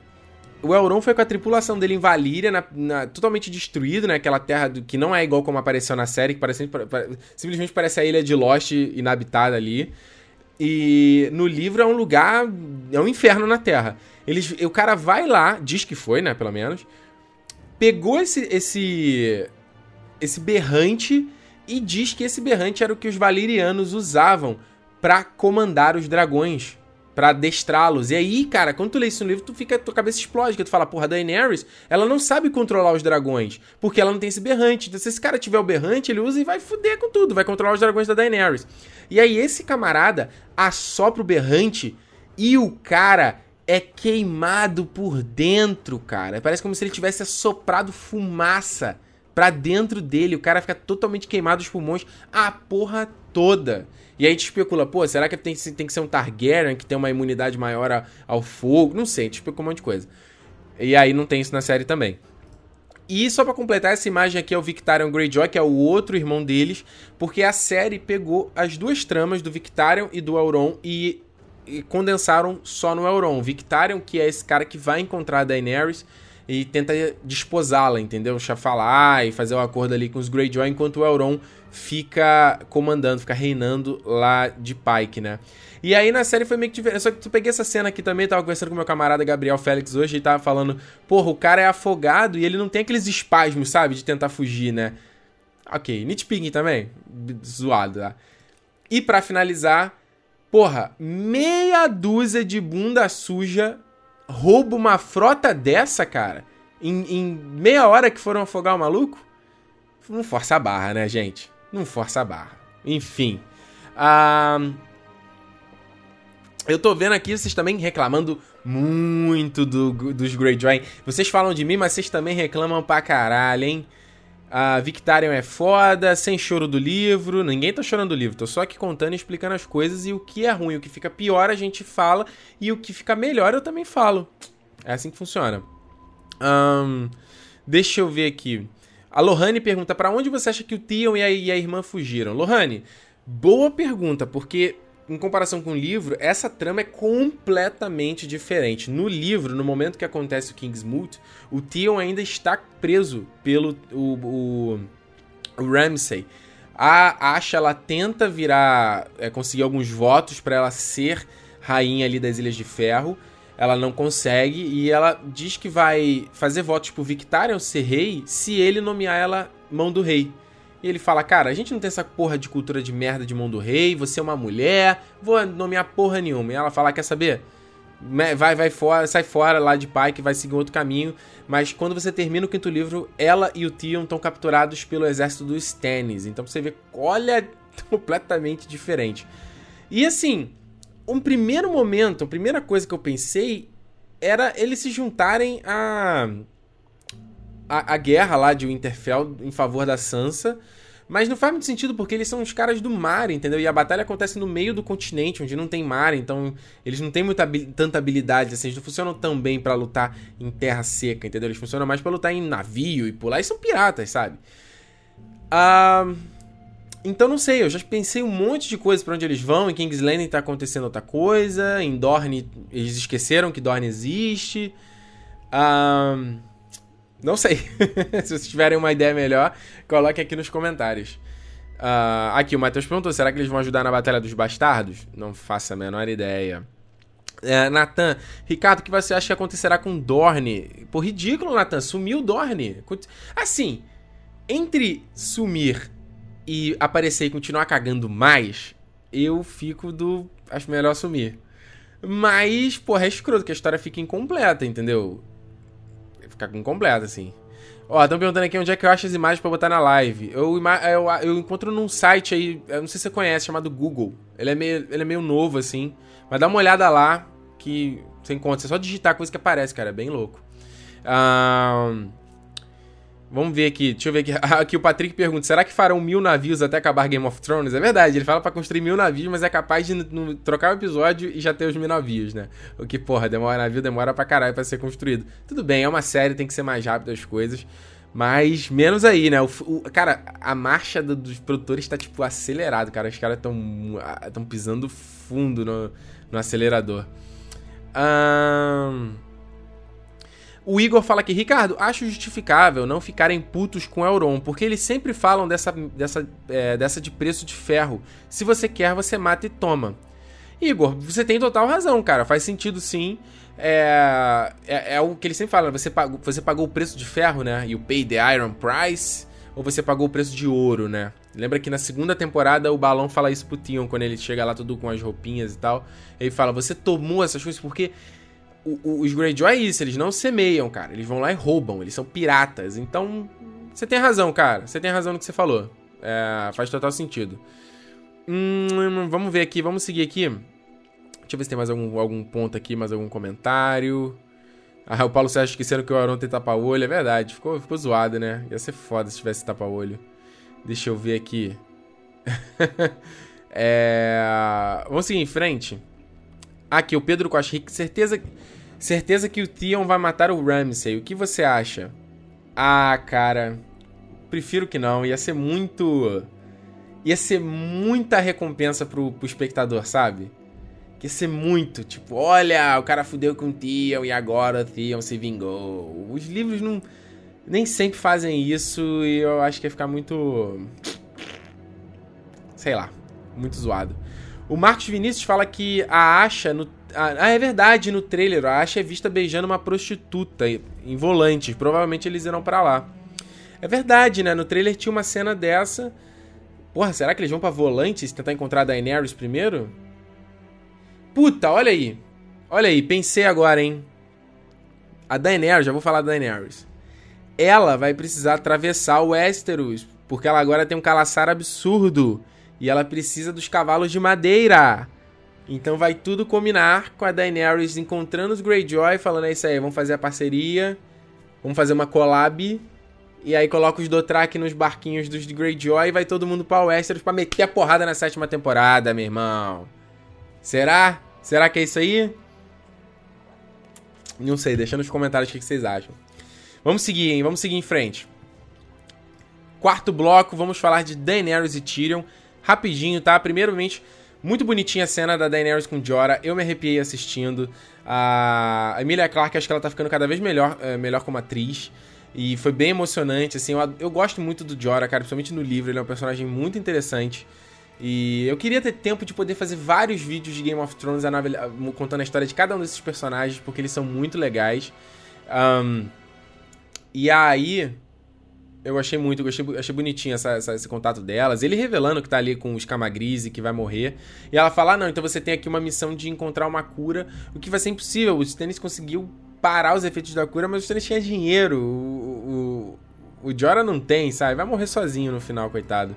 A: o Elrond foi com a tripulação dele em Valíria, na, na, totalmente destruído, né? Aquela terra do, que não é igual como apareceu na série, que parece, simplesmente parece a ilha de Lost inabitada ali. E no livro é um lugar. É um inferno na Terra. Eles, o cara vai lá, diz que foi, né? Pelo menos. Pegou esse, esse, esse berrante e diz que esse berrante era o que os valirianos usavam para comandar os dragões para adestrá-los. E aí, cara, quando tu lê isso no livro, tu fica, tua cabeça explode, que tu fala, porra, Daenerys, ela não sabe controlar os dragões, porque ela não tem esse berrante. Então, se esse cara tiver o berrante, ele usa e vai fuder com tudo, vai controlar os dragões da Daenerys. E aí, esse camarada assopra o berrante e o cara é queimado por dentro, cara. Parece como se ele tivesse assoprado fumaça pra dentro dele. O cara fica totalmente queimado os pulmões, a porra toda. E aí a gente especula, pô, será que tem, tem que ser um Targaryen que tem uma imunidade maior a, ao fogo? Não sei, a gente especula um monte de coisa. E aí não tem isso na série também. E só para completar, essa imagem aqui é o Victarion Greyjoy, que é o outro irmão deles, porque a série pegou as duas tramas do Victarion e do Elrond e, e condensaram só no Elrond. Victarion, que é esse cara que vai encontrar a Daenerys e tenta desposá-la, entendeu? Chafalar e fazer o um acordo ali com os Greyjoy, enquanto o Elrond fica comandando, fica reinando lá de Pike, né? E aí na série foi meio que diferente. Só que tu peguei essa cena aqui também, tava conversando com meu camarada Gabriel Félix hoje e tava falando, porra, o cara é afogado e ele não tem aqueles espasmos, sabe? De tentar fugir, né? Ok, nitpicking também. Zoado, tá? E para finalizar, porra, meia dúzia de bunda suja rouba uma frota dessa, cara? Em, em meia hora que foram afogar o maluco? Não força a barra, né, gente? Não força a barra. Enfim. Uh, eu tô vendo aqui vocês também reclamando muito do, dos Greyjoy. Vocês falam de mim, mas vocês também reclamam pra caralho, hein? A Victarion é foda, sem choro do livro. Ninguém tá chorando do livro, tô só aqui contando e explicando as coisas. E o que é ruim, o que fica pior a gente fala. E o que fica melhor eu também falo. É assim que funciona. Um, deixa eu ver aqui. A Lohane pergunta: para onde você acha que o Tion e a, e a irmã fugiram? Lohane, boa pergunta, porque em comparação com o livro, essa trama é completamente diferente. No livro, no momento que acontece o Kingsmoot, o Tion ainda está preso pelo o, o, o Ramsay. A Asha ela tenta virar, é, conseguir alguns votos para ela ser rainha ali das Ilhas de Ferro ela não consegue e ela diz que vai fazer votos pro Victarion ser rei se ele nomear ela mão do rei. E ele fala, cara, a gente não tem essa porra de cultura de merda de mão do rei, você é uma mulher, vou nomear porra nenhuma. E ela fala, quer saber? Vai, vai fora, sai fora lá de pai que vai seguir outro caminho. Mas quando você termina o quinto livro, ela e o Tion estão capturados pelo exército dos Stannis. Então você vê, olha, completamente diferente. E assim, um primeiro momento, a primeira coisa que eu pensei era eles se juntarem a a, a guerra lá de Winterfell em favor da Sansa. Mas não faz muito sentido porque eles são os caras do mar, entendeu? E a batalha acontece no meio do continente, onde não tem mar, então eles não têm muita, tanta habilidade, assim, eles não funcionam tão bem para lutar em terra seca, entendeu? Eles funcionam mais para lutar em navio e pular, e são piratas, sabe? Ah. Então não sei, eu já pensei um monte de coisa para onde eles vão. Em King's Landing tá acontecendo outra coisa. Em Dorne, eles esqueceram que Dorne existe. Um, não sei. Se vocês tiverem uma ideia melhor, coloque aqui nos comentários. Uh, aqui, o Matheus perguntou: será que eles vão ajudar na Batalha dos Bastardos? Não faço a menor ideia. É, Nathan, Ricardo, o que você acha que acontecerá com Dorne? Pô, ridículo, Nathan. Sumiu Dorne. Assim, entre sumir e aparecer e continuar cagando mais, eu fico do. Acho melhor sumir. Mas, porra, é escroto que a história fica incompleta, entendeu? Fica incompleta, assim. Ó, estão perguntando aqui onde é que eu acho as imagens para botar na live. Eu, eu, eu, encontro num site aí, eu não sei se você conhece, chamado Google. Ele é meio, ele é meio novo, assim. Mas dá uma olhada lá que você encontra. É só digitar coisa que aparece, cara. É bem louco. Um, Vamos ver aqui, deixa eu ver aqui. Aqui o Patrick pergunta: será que farão mil navios até acabar Game of Thrones? É verdade, ele fala para construir mil navios, mas é capaz de trocar o episódio e já ter os mil navios, né? O que, porra, demora navio, demora pra caralho pra ser construído. Tudo bem, é uma série, tem que ser mais rápido as coisas. Mas menos aí, né? O, o, cara, a marcha do, dos produtores tá, tipo, acelerado, cara. Os caras tão, tão pisando fundo no, no acelerador. Ahn. Um... O Igor fala aqui, Ricardo, acho justificável não ficarem putos com Elron, porque eles sempre falam dessa, dessa, é, dessa de preço de ferro. Se você quer, você mata e toma. Igor, você tem total razão, cara. Faz sentido sim. É, é, é o que ele sempre fala, você pagou, você pagou o preço de ferro, né? You pay the iron price, ou você pagou o preço de ouro, né? Lembra que na segunda temporada o Balão fala isso pro Tion, quando ele chega lá tudo com as roupinhas e tal. Ele fala, você tomou essas coisas porque o, os Greyjoy é isso, eles não semeiam, cara. Eles vão lá e roubam, eles são piratas. Então, você tem razão, cara. Você tem razão no que você falou. É, faz total sentido. Hum, vamos ver aqui, vamos seguir aqui. Deixa eu ver se tem mais algum, algum ponto aqui, mais algum comentário. Ah, o Paulo Sérgio esquecendo que o Aron tem tapa-olho. É verdade, ficou, ficou zoado, né? Ia ser foda se tivesse tapa-olho. Deixa eu ver aqui. é... Vamos seguir em frente. Aqui, o Pedro Costa Rick, certeza, certeza que o Theon vai matar o Ramsay. O que você acha? Ah, cara, prefiro que não. Ia ser muito. Ia ser muita recompensa pro, pro espectador, sabe? Ia ser muito, tipo, olha, o cara fudeu com o Theon e agora o Theon se vingou. Os livros não. Nem sempre fazem isso e eu acho que ia ficar muito. Sei lá, muito zoado. O Marcos Vinícius fala que a Asha. No, ah, é verdade, no trailer, a Asha é vista beijando uma prostituta em volante. Provavelmente eles irão para lá. É verdade, né? No trailer tinha uma cena dessa. Porra, será que eles vão pra Volantes tentar encontrar a Daenerys primeiro? Puta, olha aí. Olha aí, pensei agora, hein? A Daenerys, já vou falar da Daenerys. Ela vai precisar atravessar o Westeros, porque ela agora tem um calaçar absurdo. E ela precisa dos cavalos de madeira. Então vai tudo combinar com a Daenerys encontrando os Greyjoy, falando é isso aí, vamos fazer a parceria, vamos fazer uma collab. E aí coloca os Dothraki nos barquinhos dos Greyjoy e vai todo mundo pra Westeros pra meter a porrada na sétima temporada, meu irmão. Será? Será que é isso aí? Não sei, deixa nos comentários o que vocês acham. Vamos seguir, hein? Vamos seguir em frente. Quarto bloco, vamos falar de Daenerys e Tyrion rapidinho, tá? Primeiramente, muito bonitinha a cena da Daenerys com Jorah. Eu me arrepiei assistindo. A Emilia Clarke, acho que ela tá ficando cada vez melhor, é, melhor como atriz. E foi bem emocionante, assim. Eu, eu gosto muito do Jorah, cara, principalmente no livro. Ele é um personagem muito interessante. E eu queria ter tempo de poder fazer vários vídeos de Game of Thrones contando a história de cada um desses personagens, porque eles são muito legais. Um, e aí. Eu achei muito, eu achei, achei bonitinho essa, essa, esse contato delas. Ele revelando que tá ali com os Camagrise, que vai morrer. E ela fala: ah, não, então você tem aqui uma missão de encontrar uma cura, o que vai ser impossível. O Stannis conseguiu parar os efeitos da cura, mas o Stannis tinha dinheiro. O, o, o não tem, sabe? Vai morrer sozinho no final, coitado.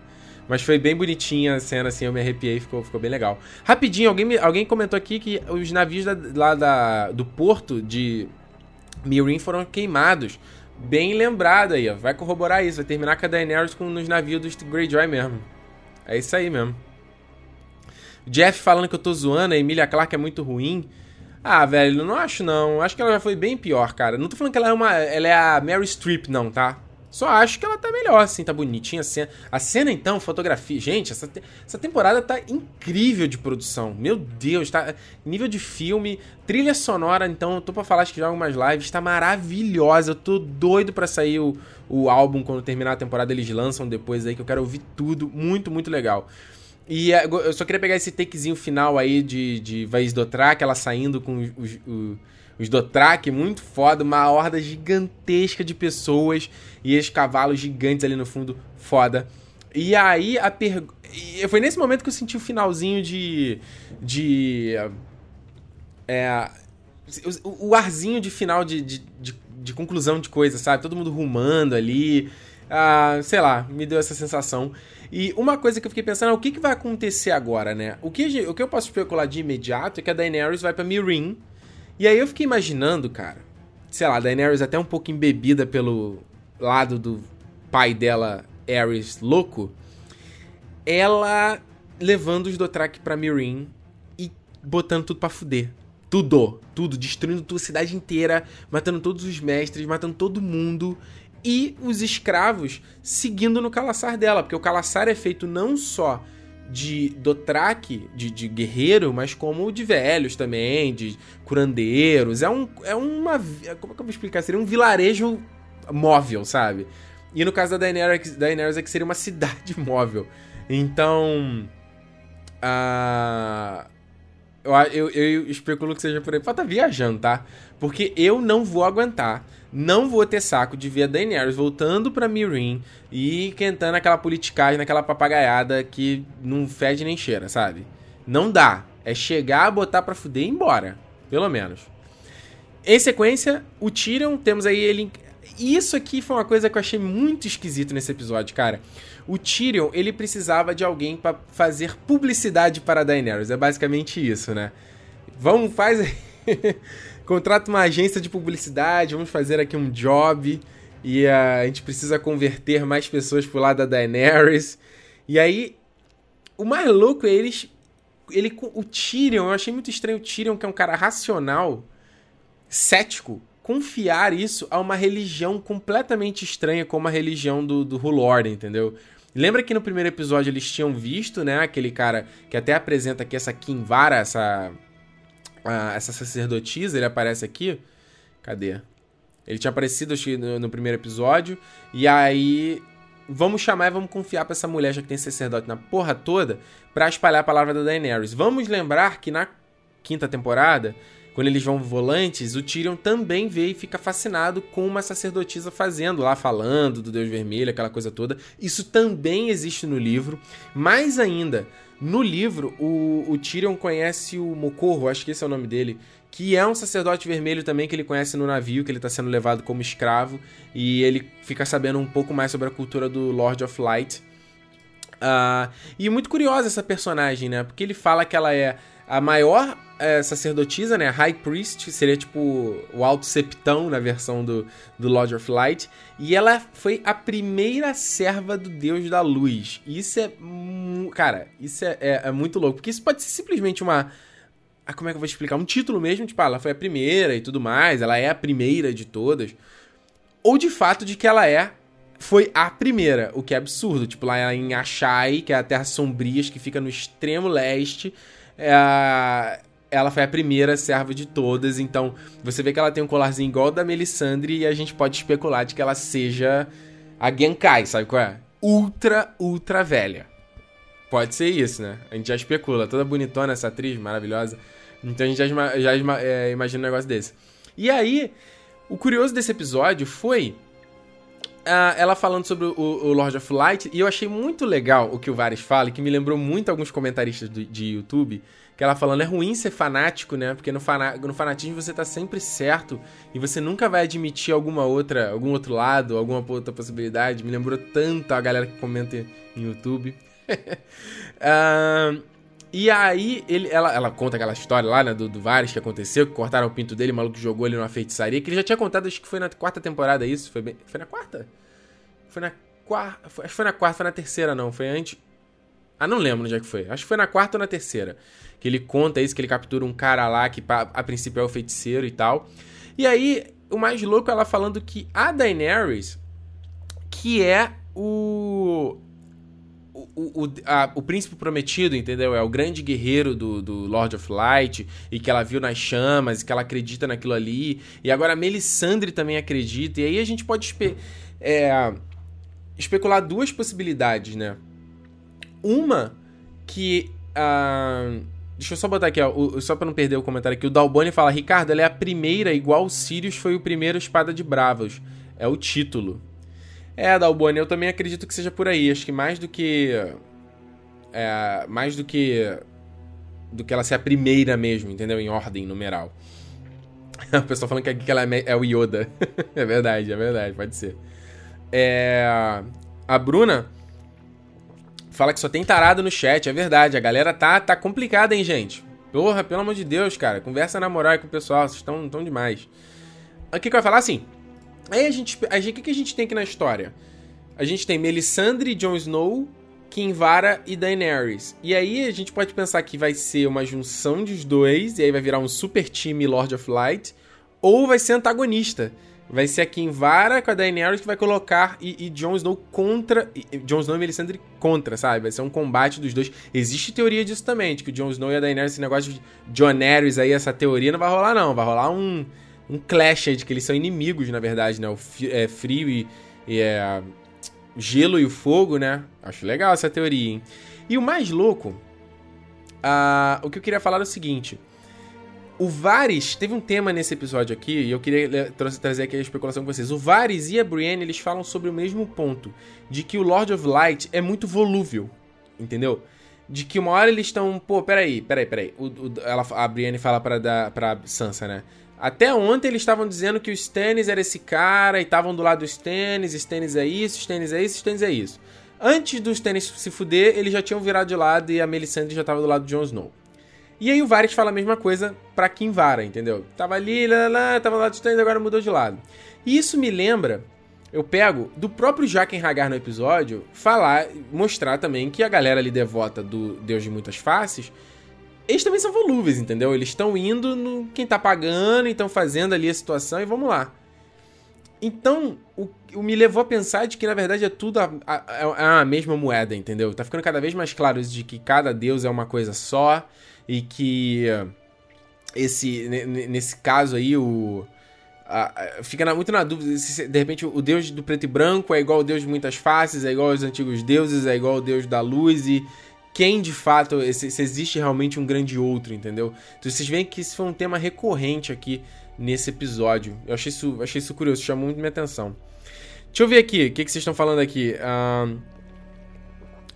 A: Mas foi bem bonitinha a cena, assim, eu me arrepiei, ficou, ficou bem legal. Rapidinho, alguém, alguém comentou aqui que os navios da, lá da, do porto de Mirin foram queimados. Bem lembrado aí, ó. Vai corroborar isso, vai terminar com a Daenerys com, nos navios dos Greyjoy mesmo. É isso aí mesmo. Jeff falando que eu tô zoando, a Emilia Clarke é muito ruim. Ah, velho, não acho não. Acho que ela já foi bem pior, cara. Não tô falando que ela é uma. Ela é a Mary Streep, não, tá? Só acho que ela tá melhor, assim, tá bonitinha a cena. A cena, então, fotografia. Gente, essa, te... essa temporada tá incrível de produção. Meu Deus, tá. Nível de filme, trilha sonora, então, eu tô pra falar, acho que já algumas lives, tá maravilhosa. Eu tô doido pra sair o, o álbum quando terminar a temporada. Eles lançam depois aí, que eu quero ouvir tudo. Muito, muito legal. E é, eu só queria pegar esse takezinho final aí de, de Vaiz Dotrak, ela saindo com os, os Dotrak, muito foda, uma horda gigantesca de pessoas e esses cavalos gigantes ali no fundo, foda. E aí a pergunta. Foi nesse momento que eu senti o finalzinho de. de. É, o, o arzinho de final de, de, de, de conclusão de coisa, sabe? Todo mundo rumando ali. Ah, sei lá, me deu essa sensação. E uma coisa que eu fiquei pensando é o que, que vai acontecer agora, né? O que, o que eu posso especular de imediato é que a Daenerys vai pra Meereen. E aí eu fiquei imaginando, cara, sei lá, Daenerys até um pouco embebida pelo lado do pai dela, Aerys, louco, ela levando os Dothraki pra Meereen e botando tudo pra fuder. Tudo, tudo, destruindo a cidade inteira, matando todos os mestres, matando todo mundo e os escravos seguindo no calaçar dela, porque o calaçar é feito não só de Dothraki, de, de guerreiro, mas como de velhos também, de curandeiros. É, um, é uma. Como é que eu vou explicar? Seria um vilarejo móvel, sabe? E no caso da Daenerys, Daenerys é que seria uma cidade móvel. Então. Uh, eu, eu, eu, especulo que seja por aí. Pode estar tá viajando, tá? Porque eu não vou aguentar não vou ter saco de ver a Daenerys voltando pra Meereen e cantando aquela politicagem, naquela papagaiada que não fede nem cheira, sabe? Não dá. É chegar, botar pra fuder e ir embora. Pelo menos. Em sequência, o Tyrion, temos aí ele... Isso aqui foi uma coisa que eu achei muito esquisito nesse episódio, cara. O Tyrion, ele precisava de alguém para fazer publicidade para a Daenerys. É basicamente isso, né? Vamos, faz... contrata uma agência de publicidade, vamos fazer aqui um job e a gente precisa converter mais pessoas pro lado da Daenerys. E aí, o mais louco é eles. Ele, o Tyrion, eu achei muito estranho o Tyrion, que é um cara racional, cético, confiar isso a uma religião completamente estranha como a religião do, do Hulord, entendeu? Lembra que no primeiro episódio eles tinham visto, né, aquele cara que até apresenta aqui essa Kinvara, essa a, essa sacerdotisa, ele aparece aqui. Cadê? Ele tinha aparecido acho, no, no primeiro episódio. E aí. Vamos chamar e vamos confiar pra essa mulher, já que tem sacerdote na porra toda, para espalhar a palavra da Daenerys. Vamos lembrar que na quinta temporada, quando eles vão volantes, o Tyrion também vê e fica fascinado com uma sacerdotisa fazendo lá, falando do Deus Vermelho, aquela coisa toda. Isso também existe no livro. Mais ainda, no livro, o, o Tyrion conhece o Mocorro, acho que esse é o nome dele, que é um sacerdote vermelho também que ele conhece no navio, que ele está sendo levado como escravo, e ele fica sabendo um pouco mais sobre a cultura do Lord of Light. Uh, e muito curiosa essa personagem, né? Porque ele fala que ela é a maior é, sacerdotisa, né? High Priest, seria tipo o alto septão na versão do, do Lord of Light. E ela foi a primeira serva do Deus da Luz. Isso é. Cara, isso é, é, é, muito louco. Porque isso pode ser simplesmente uma. Ah, como é que eu vou explicar? Um título mesmo, tipo, ah, ela foi a primeira e tudo mais, ela é a primeira de todas. Ou de fato de que ela é foi a primeira, o que é absurdo. Tipo, lá em Achai, que é a Terra Sombrias, que fica no extremo leste, é, ela foi a primeira serva de todas, então você vê que ela tem um colarzinho igual da Melisandre e a gente pode especular de que ela seja a Genkai, sabe qual é? Ultra, ultra velha. Pode ser isso, né? A gente já especula. Toda bonitona essa atriz, maravilhosa. Então a gente já, já é, imagina um negócio desse. E aí, o curioso desse episódio foi uh, ela falando sobre o, o, Lord of Light, e eu achei muito legal o que o Vares fala, que me lembrou muito alguns comentaristas do, de YouTube, que ela falando, é ruim ser fanático, né? Porque no, fana no fanatismo você tá sempre certo e você nunca vai admitir alguma outra, algum outro lado, alguma outra possibilidade. Me lembrou tanto a galera que comenta em YouTube. uh, e aí, ele, ela, ela conta aquela história lá, né, do, do Vares que aconteceu, que cortaram o pinto dele, o maluco jogou ele numa feitiçaria, que ele já tinha contado, acho que foi na quarta temporada isso, foi bem... Foi na quarta? Foi na quarta... Acho que foi na quarta, foi na terceira não, foi antes... Ah, não lembro onde é que foi. Acho que foi na quarta ou na terceira. Que ele conta isso, que ele captura um cara lá que a princípio é o feiticeiro e tal. E aí, o mais louco é ela falando que a Daenerys, que é o o, o, a, o príncipe prometido, entendeu? É o grande guerreiro do, do Lord of Light e que ela viu nas chamas, e que ela acredita naquilo ali. E agora a Melisandre também acredita. E aí a gente pode espe é, especular duas possibilidades, né? Uma que. Uh, deixa eu só botar aqui, ó, o, só pra não perder o comentário aqui. O Dalboni fala: Ricardo, ela é a primeira, igual o Sirius foi o primeiro espada de bravos. É o título. É, Dalboni, eu também acredito que seja por aí. Acho que mais do que. É, mais do que. Do que ela ser a primeira mesmo, entendeu? Em ordem numeral. O pessoal falando que aqui ela é, é o Yoda. é verdade, é verdade, pode ser. É, a Bruna fala que só tem tarado no chat, é verdade. A galera tá, tá complicada, hein, gente? Porra, pelo amor de Deus, cara. Conversa na moral com o pessoal, vocês estão tão demais. O que, que vai falar assim? Aí a gente. A gente o que, a gente tem aqui na história? A gente tem Melisandre, Jon Snow, Kinvara e Daenerys. E aí a gente pode pensar que vai ser uma junção dos dois, e aí vai virar um super time Lord of Light, ou vai ser antagonista. Vai ser a Kinvara com a Daenerys que vai colocar e, e Jon Snow contra. E, Jon Snow e Melisandre contra, sabe? Vai ser um combate dos dois. Existe teoria disso também, de que o Jon Snow e a Daenerys, esse negócio de John Aerys aí, essa teoria não vai rolar, não. Vai rolar um, um clash de que eles são inimigos, na verdade, né? O é, frio e, e é, gelo e o fogo, né? Acho legal essa teoria, hein? E o mais louco, o que eu queria falar é o seguinte. O Varys, teve um tema nesse episódio aqui, e eu queria trazer aqui a especulação com vocês. O Varys e a Brienne, eles falam sobre o mesmo ponto, de que o Lord of Light é muito volúvel, entendeu? De que uma hora eles estão, pô, peraí, peraí, peraí. O, o, ela, a Brienne fala pra, da, pra Sansa, né? Até ontem eles estavam dizendo que o Stannis era esse cara e estavam do lado do Stannis, Stannis é isso, Stannis é isso, Stannis é isso. Antes do Stannis se fuder, eles já tinham virado de lado e a Melisandre já estava do lado de Jon Snow. E aí o Varys fala a mesma coisa pra Kinvara, entendeu? Tava ali, lá, lá, tava lá do Stannis, agora mudou de lado. E isso me lembra, eu pego, do próprio Jaqen Hagar no episódio, falar, mostrar também que a galera ali devota do Deus de Muitas Faces, eles também são volúveis, entendeu? Eles estão indo no quem tá pagando, estão fazendo ali a situação e vamos lá. Então, o, o, me levou a pensar de que na verdade é tudo a, a, a, a mesma moeda, entendeu? Tá ficando cada vez mais claro de que cada deus é uma coisa só e que esse nesse caso aí o a, fica na, muito na dúvida se de repente o deus do preto e branco é igual ao deus de muitas faces, é igual aos antigos deuses, é igual ao deus da luz e quem de fato se, se existe realmente um grande outro, entendeu? Então vocês veem que isso foi um tema recorrente aqui nesse episódio. Eu achei isso, achei isso curioso, chamou muito minha atenção. Deixa eu ver aqui, o que, que vocês estão falando aqui? Um,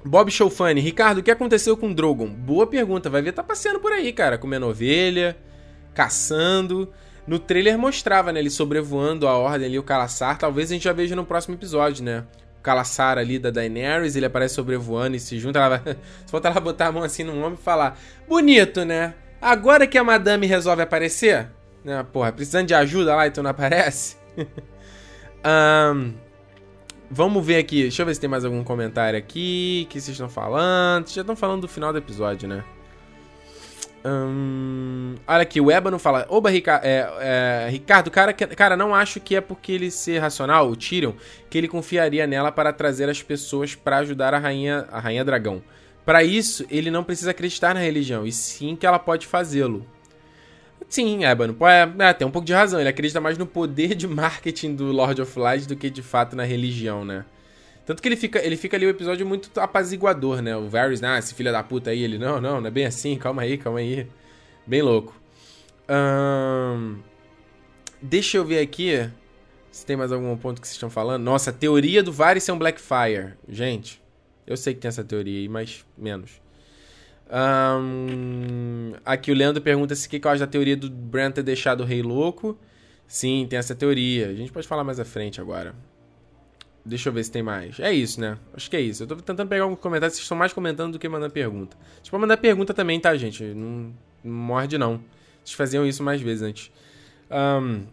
A: Bob Showfunny, Ricardo, o que aconteceu com Drogon? Boa pergunta, vai ver, tá passeando por aí, cara, comendo ovelha, caçando. No trailer mostrava, né, ele sobrevoando a ordem ali, o Calaçar. Talvez a gente já veja no próximo episódio, né? O Calaçar ali da Daenerys, ele aparece sobrevoando e se junta. Ela vai... Só falta ela botar a mão assim no ombro e falar: Bonito, né? Agora que a madame resolve aparecer, né? Porra, precisando de ajuda lá, então não aparece. um, Vamos ver aqui. Deixa eu ver se tem mais algum comentário aqui. que vocês estão falando? Vocês já estão falando do final do episódio, né? Hum, olha aqui, o Ébano fala: Oba, Rica é, é, Ricardo, cara, cara, não acho que é porque ele ser racional, o Tyrion, que ele confiaria nela para trazer as pessoas para ajudar a rainha, a rainha dragão. Para isso, ele não precisa acreditar na religião, e sim que ela pode fazê-lo. Sim, Ebano, é, é, tem um pouco de razão. Ele acredita mais no poder de marketing do Lord of Light do que de fato na religião, né? Tanto que ele fica, ele fica ali o episódio muito apaziguador, né? O Varys, ah, esse filho da puta aí, ele, não, não, não é bem assim, calma aí, calma aí. Bem louco. deixa eu ver aqui Se tem mais algum ponto que vocês estão falando. Nossa, a teoria do Varys ser um Blackfire. Gente, eu sei que tem essa teoria aí, mas menos. Um, aqui o Leandro pergunta se o que, que eu acho da teoria do Bran ter deixado o rei louco. Sim, tem essa teoria. A gente pode falar mais à frente agora. Deixa eu ver se tem mais. É isso, né? Acho que é isso. Eu tô tentando pegar alguns comentários. Vocês estão mais comentando do que mandando pergunta. Vocês podem mandar pergunta também, tá, gente? Não, não morde, não. Vocês faziam isso mais vezes antes. Um,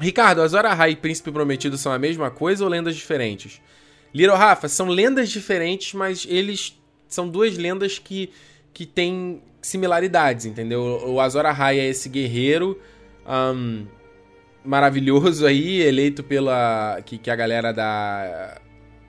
A: Ricardo, Azor Ahai e Príncipe Prometido são a mesma coisa ou lendas diferentes? Little Rafa, são lendas diferentes, mas eles são duas lendas que, que têm similaridades, entendeu? O Azor Ahai é esse guerreiro um, maravilhoso aí, eleito pela... Que, que a galera da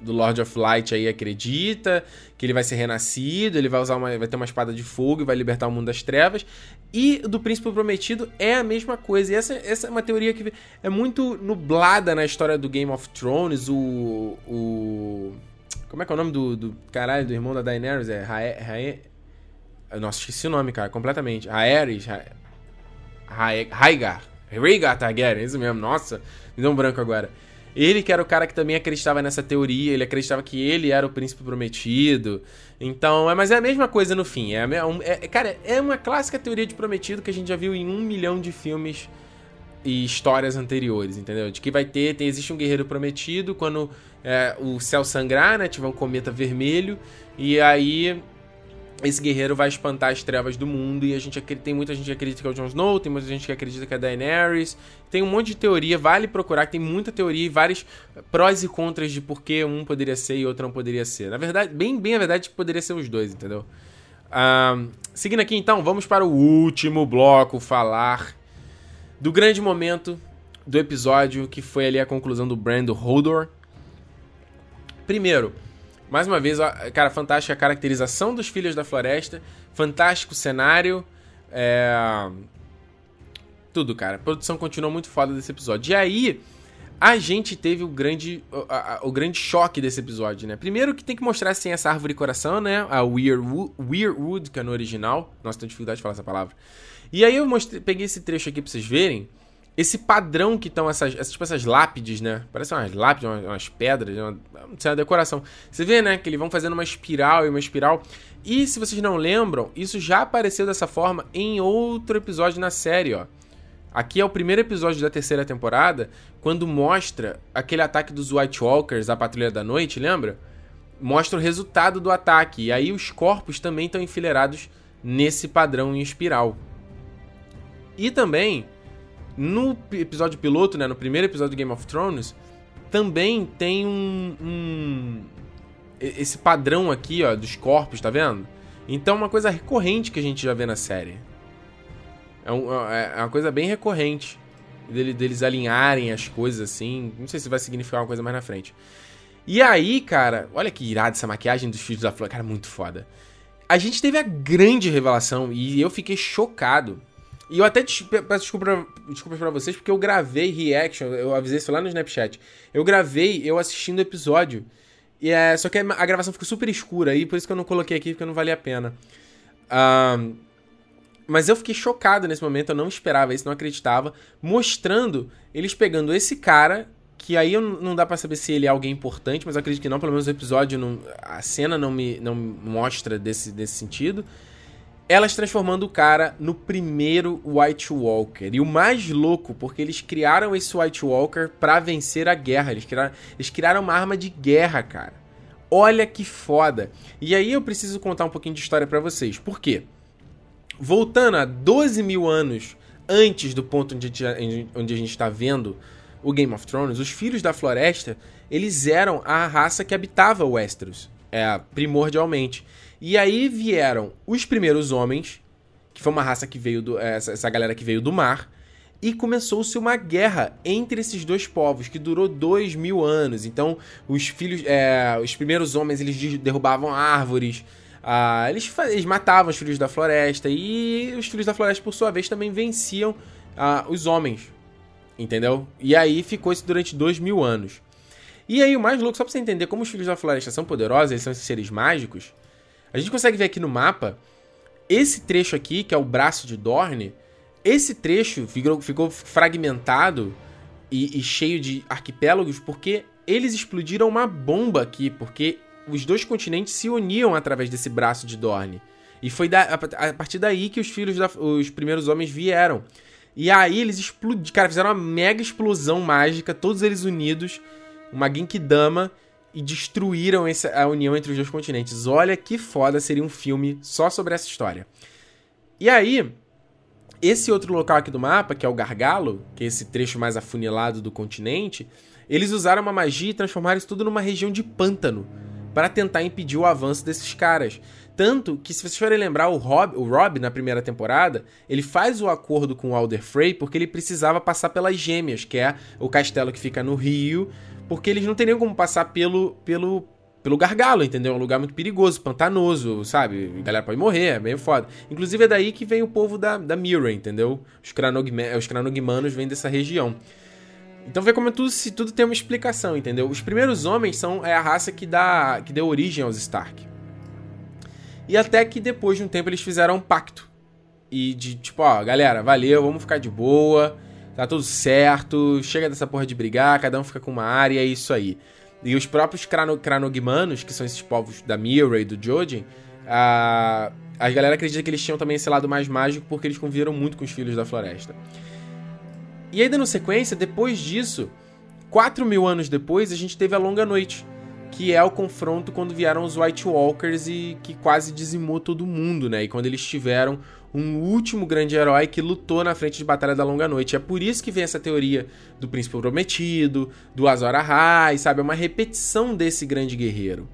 A: do Lord of Light aí acredita que ele vai ser renascido, ele vai usar uma, vai ter uma espada de fogo e vai libertar o mundo das trevas. E do Príncipe Prometido é a mesma coisa. E essa, essa é uma teoria que é muito nublada na história do Game of Thrones. O. o como é que é o nome do, do caralho do irmão da Daenerys? É Rae, Rae, Nossa, esqueci o nome, cara, completamente. Aerys. Rhaegar. Rhaegar Targaryen, isso mesmo. Nossa, me deu um branco agora. Ele que era o cara que também acreditava nessa teoria, ele acreditava que ele era o príncipe prometido. Então, é, mas é a mesma coisa no fim. É, é, é, cara, é uma clássica teoria de prometido que a gente já viu em um milhão de filmes e histórias anteriores, entendeu? De que vai ter, tem, existe um guerreiro prometido quando é, o céu sangrar, né? Tiver um cometa vermelho, e aí esse guerreiro vai espantar as trevas do mundo e a gente tem muita gente que acredita que é o Jon Snow, tem muita gente que acredita que é a Daenerys. Tem um monte de teoria, vale procurar, tem muita teoria e vários prós e contras de por que um poderia ser e outro não poderia ser. Na verdade, bem, bem a verdade que poderia ser os dois, entendeu? Uh, seguindo aqui então, vamos para o último bloco falar do grande momento do episódio que foi ali a conclusão do Brando Hodor. Primeiro, mais uma vez, cara, fantástica a caracterização dos Filhos da Floresta, fantástico cenário, é... Tudo, cara. A produção continuou muito foda desse episódio. E aí, a gente teve o grande, o, o, grande choque desse episódio, né? Primeiro que tem que mostrar assim essa árvore coração, né? A Weirwood, Weirwood que é no original. Nossa, tenho dificuldade de falar essa palavra. E aí eu mostrei, peguei esse trecho aqui pra vocês verem esse padrão que estão essas, essas, tipo essas lápides, né? Parecem umas lápides, umas, umas pedras, uma, uma decoração. Você vê, né, que eles vão fazendo uma espiral e uma espiral. E se vocês não lembram, isso já apareceu dessa forma em outro episódio na série, ó. Aqui é o primeiro episódio da terceira temporada, quando mostra aquele ataque dos White Walkers, a Patrulha da Noite, lembra? Mostra o resultado do ataque. E aí os corpos também estão enfileirados nesse padrão em espiral. E também no episódio piloto, né, no primeiro episódio do Game of Thrones, também tem um, um esse padrão aqui, ó, dos corpos, tá vendo? Então é uma coisa recorrente que a gente já vê na série. É, um, é, é uma coisa bem recorrente dele, deles alinharem as coisas assim. Não sei se vai significar uma coisa mais na frente. E aí, cara, olha que irada essa maquiagem dos filhos da Flor, cara, muito foda. A gente teve a grande revelação e eu fiquei chocado e eu até peço desculpa, desculpas pra vocês, porque eu gravei reaction, eu avisei isso lá no Snapchat. Eu gravei eu assistindo o episódio. E é, só que a gravação ficou super escura, e por isso que eu não coloquei aqui, porque não valia a pena. Um, mas eu fiquei chocado nesse momento, eu não esperava isso, não acreditava. Mostrando eles pegando esse cara, que aí não dá para saber se ele é alguém importante, mas eu acredito que não, pelo menos o episódio, não, a cena não me não mostra desse, desse sentido elas transformando o cara no primeiro White Walker. E o mais louco, porque eles criaram esse White Walker para vencer a guerra. Eles criaram, eles criaram uma arma de guerra, cara. Olha que foda. E aí eu preciso contar um pouquinho de história para vocês. Por quê? Voltando a 12 mil anos antes do ponto onde a gente, está vendo o Game of Thrones, os Filhos da Floresta, eles eram a raça que habitava Westeros, é, primordialmente. E aí vieram os primeiros homens, que foi uma raça que veio do. Essa, essa galera que veio do mar. E começou-se uma guerra entre esses dois povos, que durou dois mil anos. Então, os filhos. É, os primeiros homens eles derrubavam árvores. Ah, eles, eles matavam os filhos da floresta. E os filhos da floresta, por sua vez, também venciam ah, os homens. Entendeu? E aí ficou isso durante dois mil anos. E aí, o mais louco, só pra você entender como os filhos da floresta são poderosos, eles são esses seres mágicos. A gente consegue ver aqui no mapa, esse trecho aqui, que é o braço de Dorne, esse trecho ficou, ficou fragmentado e, e cheio de arquipélagos porque eles explodiram uma bomba aqui, porque os dois continentes se uniam através desse braço de Dorne. E foi da, a, a, partir daí que os filhos da, os primeiros homens vieram. E aí eles explodiram, cara, fizeram uma mega explosão mágica, todos eles unidos, uma Genkidama, e destruíram essa, a união entre os dois continentes. Olha que foda seria um filme só sobre essa história. E aí, esse outro local aqui do mapa, que é o Gargalo, que é esse trecho mais afunilado do continente, eles usaram uma magia e transformaram isso tudo numa região de pântano para tentar impedir o avanço desses caras. Tanto que, se vocês forem lembrar, o Rob, o Rob, na primeira temporada, ele faz o acordo com o Alder Frey porque ele precisava passar pelas Gêmeas, que é o castelo que fica no Rio, porque eles não teriam como passar pelo, pelo, pelo gargalo, entendeu? É um lugar muito perigoso, pantanoso, sabe? A galera pode morrer, é meio foda. Inclusive é daí que vem o povo da, da Mirror, entendeu? Os, Cranogma os vêm dessa região. Então vê como é tudo, se tudo tem uma explicação, entendeu? Os primeiros homens são é a raça que dá que deu origem aos Stark. E até que depois de um tempo eles fizeram um pacto. E de tipo, ó, galera, valeu, vamos ficar de boa, tá tudo certo, chega dessa porra de brigar, cada um fica com uma área, é isso aí. E os próprios Crano, que são esses povos da Mira e do Jojen, a, a galera acredita que eles tinham também esse lado mais mágico porque eles conviveram muito com os Filhos da Floresta. E aí, dando sequência, depois disso, 4 mil anos depois, a gente teve a Longa Noite, que é o confronto quando vieram os White Walkers e que quase dizimou todo mundo, né? E quando eles tiveram um último grande herói que lutou na frente de Batalha da Longa Noite. É por isso que vem essa teoria do Príncipe Prometido, do Azor Ahai, sabe? É uma repetição desse grande guerreiro.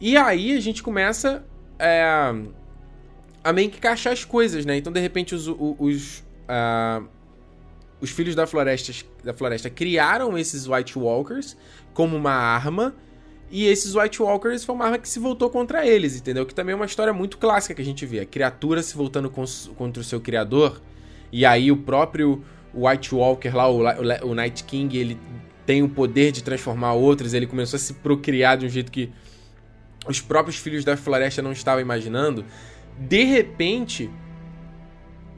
A: E aí a gente começa é, a meio que encaixar as coisas, né? Então, de repente, os, os, uh, os filhos da floresta, da floresta criaram esses White Walkers como uma arma. E esses White Walkers foi uma arma que se voltou contra eles, entendeu? Que também é uma história muito clássica que a gente vê. A criatura se voltando contra o seu criador. E aí o próprio White Walker lá, o, Night King, ele tem o poder de transformar outros. Ele começou a se procriar de um jeito que os próprios filhos da floresta não estavam imaginando. De repente,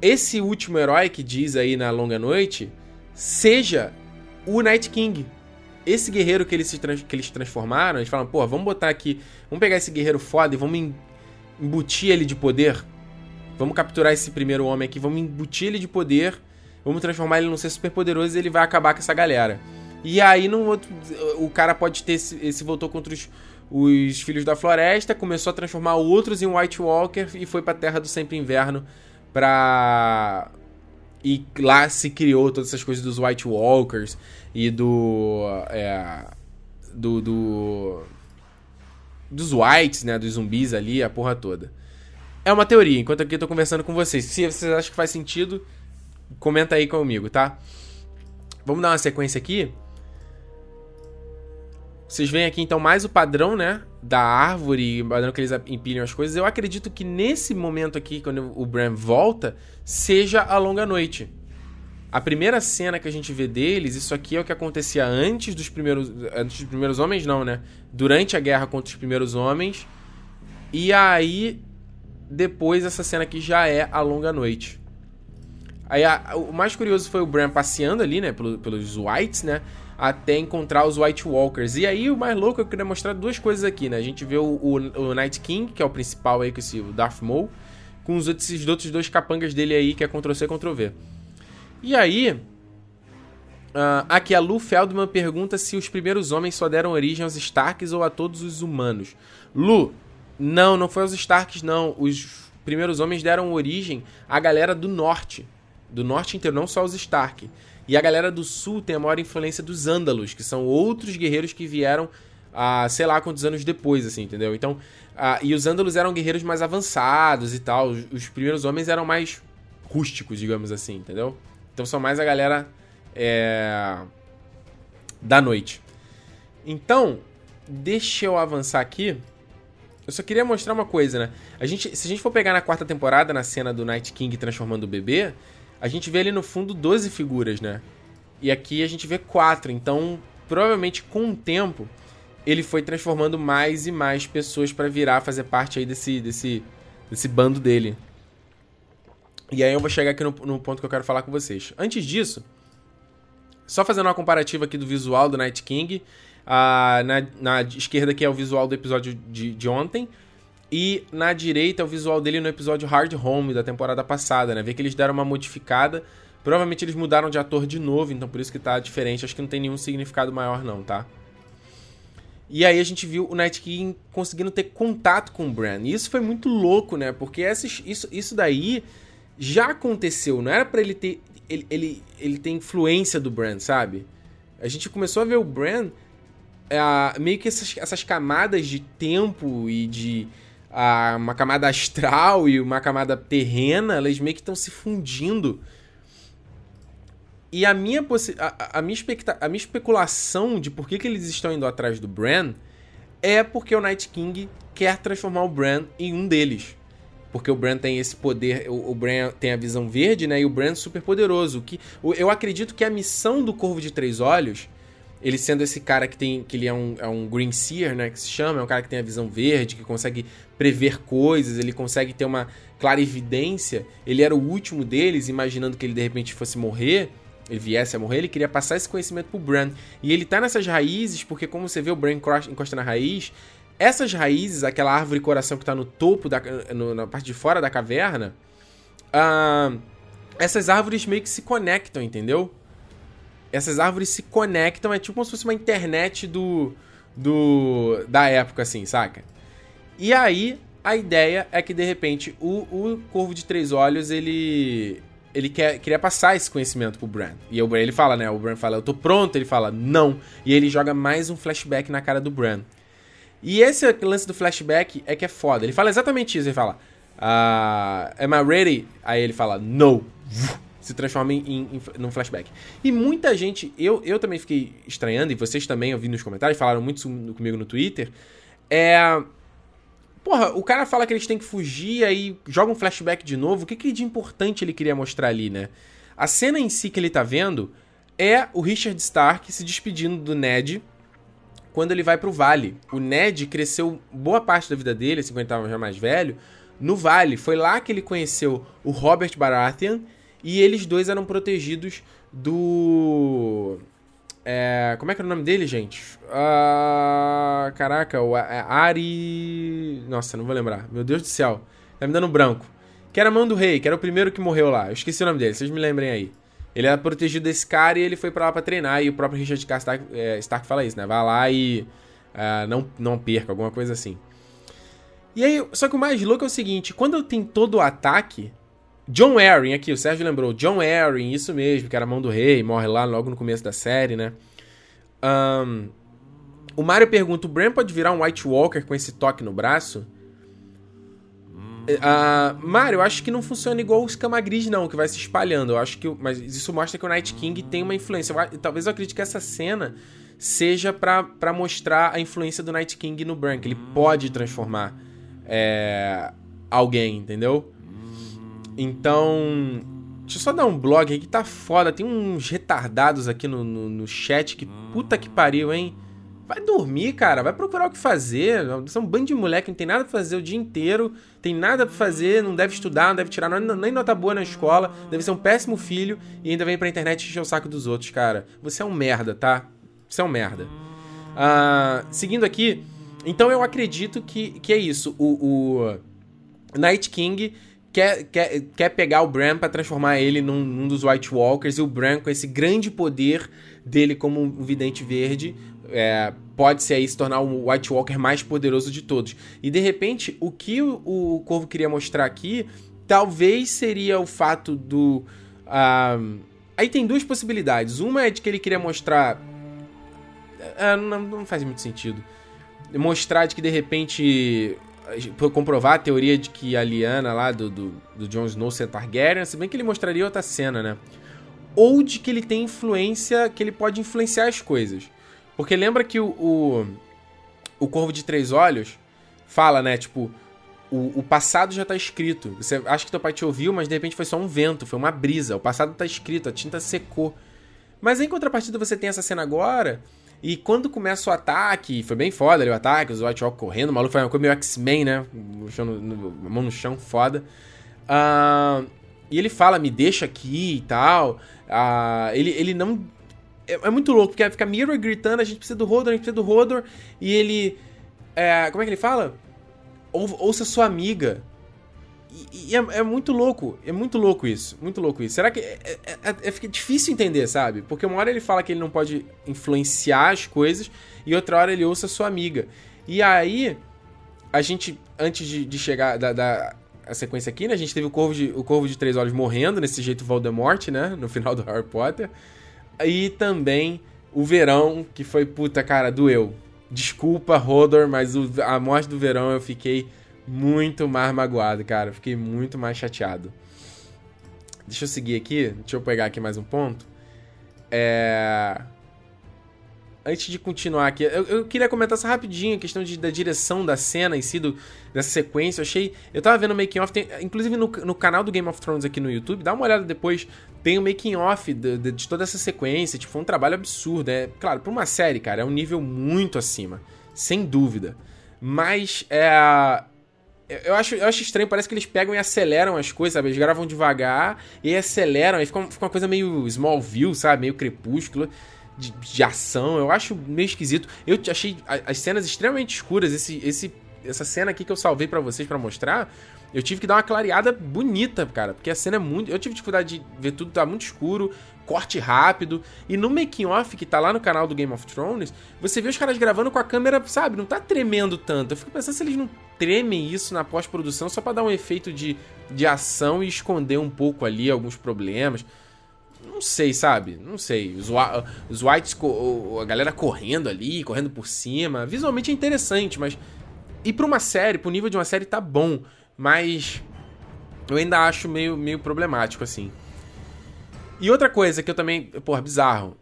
A: esse último herói que diz aí na longa noite seja o Night King. Esse guerreiro que eles, se que eles transformaram, eles falam, pô, vamos botar aqui, vamos pegar esse guerreiro foda e vamos embutir ele de poder. Vamos capturar esse primeiro homem aqui, vamos embutir ele de poder, vamos transformar ele num ser super poderoso e ele vai acabar com essa galera. E aí, no outro, o cara pode ter esse, esse voltou contra os, os filhos da floresta, começou a transformar outros em White Walker e foi pra Terra do Sempre Inverno pra. E lá se criou todas essas coisas dos White Walkers e do. É, do, do. Dos Whites, né? Dos zumbis ali, a porra toda. É uma teoria, enquanto aqui eu tô conversando com vocês. Se vocês acham que faz sentido, comenta aí comigo, tá? Vamos dar uma sequência aqui. Vocês veem aqui então mais o padrão, né? Da árvore, o padrão que eles empilham as coisas. Eu acredito que nesse momento aqui, quando o Bram volta, seja a longa noite. A primeira cena que a gente vê deles, isso aqui é o que acontecia antes dos primeiros. Antes dos primeiros homens, não, né? Durante a guerra contra os primeiros homens. E aí, depois, essa cena aqui já é a longa noite. Aí, a, o mais curioso foi o Bram passeando ali, né? Pelos, pelos Whites, né? Até encontrar os White Walkers. E aí, o mais louco, eu queria mostrar duas coisas aqui, né? A gente vê o, o, o Night King, que é o principal aí, com esse o Darth Maul, com os outros, esses outros dois capangas dele aí, que é Ctrl-C, Ctrl-V. E aí, uh, aqui a Lu Feldman pergunta se os primeiros homens só deram origem aos Starks ou a todos os humanos. Lu, não, não foi aos Starks, não. Os primeiros homens deram origem à galera do norte. Do norte inteiro, não só aos Stark. E a galera do sul tem a maior influência dos Ândalos, que são outros guerreiros que vieram a sei lá quantos anos depois, assim, entendeu? Então, e os Ândalos eram guerreiros mais avançados e tal. Os, os, primeiros homens eram mais rústicos, digamos assim, entendeu? Então são mais a galera é, da noite. Então, deixa eu avançar aqui. Eu só queria mostrar uma coisa, né? A gente, se a gente for pegar na quarta temporada, na cena do Night King transformando o bebê, a gente vê ali no fundo 12 figuras, né? E aqui a gente vê 4. Então, provavelmente com o tempo, ele foi transformando mais e mais pessoas para virar fazer parte aí desse, desse, desse bando dele. E aí eu vou chegar aqui no, no ponto que eu quero falar com vocês. Antes disso, Só fazendo uma comparativa aqui do visual do Night King. Uh, na, na esquerda aqui é o visual do episódio de, de ontem. E na direita o visual dele no episódio Hard Home da temporada passada, né? Vê que eles deram uma modificada. Provavelmente eles mudaram de ator de novo, então por isso que tá diferente. Acho que não tem nenhum significado maior não, tá? E aí a gente viu o Night King conseguindo ter contato com o Bran. E isso foi muito louco, né? Porque esses, isso, isso daí já aconteceu. Não era para ele ter. Ele, ele, ele influência do Bran, sabe? A gente começou a ver o Bran. É, meio que essas, essas camadas de tempo e de. Uh, uma camada astral e uma camada terrena, elas meio que estão se fundindo. E a minha, a, a, minha a minha especulação de por que, que eles estão indo atrás do Bran é porque o Night King quer transformar o Bran em um deles. Porque o Bran tem esse poder, o, o Bran tem a visão verde, né? E o Bran é super poderoso. Que, eu acredito que a missão do Corvo de Três Olhos, ele sendo esse cara que tem. que ele é um, é um Green Seer, né? Que se chama, é um cara que tem a visão verde, que consegue prever coisas, ele consegue ter uma clara evidência. Ele era o último deles, imaginando que ele de repente fosse morrer ele viesse a morrer, ele queria passar esse conhecimento pro Bran. E ele tá nessas raízes, porque como você vê o Bran encosta na raiz, essas raízes, aquela árvore coração que tá no topo, da, no, na parte de fora da caverna, uh, essas árvores meio que se conectam, entendeu? Essas árvores se conectam, é tipo como se fosse uma internet do, do da época, assim, saca? E aí, a ideia é que, de repente, o, o Corvo de Três Olhos, ele ele quer, queria passar esse conhecimento pro Bran. E o Bran, ele fala, né? O Bran fala, eu tô pronto. Ele fala, não. E ele joga mais um flashback na cara do Bran. E esse lance do flashback é que é foda. Ele fala exatamente isso. Ele fala, uh, am I ready? Aí ele fala, no. Se transforma em, em, num flashback. E muita gente, eu, eu também fiquei estranhando, e vocês também ouvindo nos comentários, falaram muito comigo no Twitter. É Porra, o cara fala que eles têm que fugir, aí joga um flashback de novo. O que, que de importante ele queria mostrar ali, né? A cena em si que ele tá vendo é o Richard Stark se despedindo do Ned quando ele vai pro vale. O Ned cresceu boa parte da vida dele, assim, quando ele tava já mais velho, no vale. Foi lá que ele conheceu o Robert Baratheon e eles dois eram protegidos do é, como é que é o nome dele, gente? Uh, caraca, o é, Ari. Nossa, não vou lembrar. Meu Deus do céu. Tá me dando branco. Que era mão do rei, que era o primeiro que morreu lá. Eu esqueci o nome dele, vocês me lembrem aí. Ele era protegido desse cara e ele foi pra lá pra treinar. E o próprio Richard Stark, é, Stark fala isso, né? Vai lá e uh, não, não perca, alguma coisa assim. E aí, só que o mais louco é o seguinte: quando tem todo o ataque, John Arryn, aqui, o Sérgio lembrou. John Arryn, isso mesmo, que era a mão do rei, morre lá logo no começo da série, né? Um, o Mario pergunta: o Bran pode virar um White Walker com esse toque no braço? Uh, Mario, eu acho que não funciona igual o Escama Gris, não, que vai se espalhando. Eu acho que. Mas isso mostra que o Night King tem uma influência. Eu, talvez eu acredite que essa cena seja para mostrar a influência do Night King no Bran, que ele pode transformar é, alguém, entendeu? Então, deixa eu só dar um blog aqui que tá foda. Tem uns retardados aqui no, no, no, chat que puta que pariu, hein? Vai dormir, cara. Vai procurar o que fazer. São um bando de moleque, não tem nada pra fazer o dia inteiro. Tem nada pra fazer, não deve estudar, não deve tirar nem nota boa na escola. Deve ser um péssimo filho e ainda vem pra internet encher o saco dos outros, cara. Você é um merda, tá? Você é um merda. Uh, seguindo aqui, então eu acredito que, que é isso. O, o Night King quer, quer, quer pegar o Bran para transformar ele num, num, dos White Walkers e o Bran com esse grande poder dele como um vidente verde é, pode ser aí se tornar o White Walker mais poderoso de todos. E de repente, o que o, o Corvo queria mostrar aqui talvez seria o fato do. Uh, aí tem duas possibilidades. Uma é de que ele queria mostrar. Uh, não, não faz muito sentido. Mostrar de que de repente comprovar a teoria de que a Liana lá do, do, do Jon Snow ser Targaryen, se bem que ele mostraria outra cena, né? Ou de que ele tem influência, que ele pode influenciar as coisas. Porque lembra que o, o, o Corvo de Três Olhos fala, né? Tipo, o, o, passado já tá escrito. Você acha que teu pai te ouviu, mas de repente foi só um vento, foi uma brisa. O passado tá escrito, a tinta secou. Mas em contrapartida você tem essa cena agora e quando começa o ataque, foi bem foda ali o ataque, os White Walk correndo, o maluco foi uma coisa meio X-Men, né? No, no, mão no chão, foda. Uh, e ele fala, me deixa aqui e tal. Uh, ele, ele não. é, é, muito louco, porque fica Mirror gritando, a gente precisa do Rodor, a gente precisa do Rodor, e ele. É, como é que ele fala? Ou, ouça sua amiga. E, é, é, muito louco, é muito louco isso, muito louco isso. Será que. É, é, é, é, fica difícil entender, sabe? Porque uma hora ele fala que ele não pode influenciar as coisas, e outra hora ele ouça sua amiga. E aí, a gente, antes de, de chegar da, da a sequência aqui, né? A gente teve o Corvo de, o Corvo de Três Olhos morrendo, nesse jeito Voldemort, né? No final do Harry Potter. E também o Verão, que foi, puta, cara, doeu. Desculpa, Rodor, mas o, a morte do Verão eu fiquei muito mais magoado, cara. Fiquei muito mais chateado. Deixa eu seguir aqui. Deixa eu pegar aqui mais um ponto. É antes de continuar aqui, eu, eu, queria comentar só rapidinho a questão de, da direção da cena em si, do, dessa sequência. Eu achei. Eu tava vendo o making off, tem, inclusive no, no canal do Game of Thrones aqui no YouTube, dá uma olhada depois. Tem o making off de, de, de, toda essa sequência. Tipo, foi um trabalho absurdo. É, claro, pra uma série, cara, é um nível muito acima. Sem dúvida. Mas é. Eu acho, eu acho estranho, parece que eles pegam e aceleram as coisas, sabe? Eles gravam devagar e aceleram, aí fica, fica uma coisa meio Smallville, sabe? Meio crepúsculo de, de, ação. Eu acho meio esquisito. Eu achei as cenas extremamente escuras. Esse, esse, essa cena aqui que eu salvei para vocês para mostrar, eu tive que dar uma clareada bonita, cara. Porque a cena é muito. Eu tive dificuldade de ver tudo, tá muito escuro, corte rápido. E no making off que tá lá no canal do Game of Thrones, você vê os caras gravando com a câmera, sabe, não tá tremendo tanto. Eu fico pensando se eles não tremem isso na pós-produção só para dar um efeito de, de ação e esconder um pouco ali alguns problemas. Não sei, sabe? Não sei. Os, os Whites, a galera correndo ali, correndo por cima. Visualmente é interessante, mas. E pra uma série, pro nível de uma série, tá bom. Mas. Eu ainda acho meio, meio problemático, assim. E outra coisa que eu também. Porra, bizarro.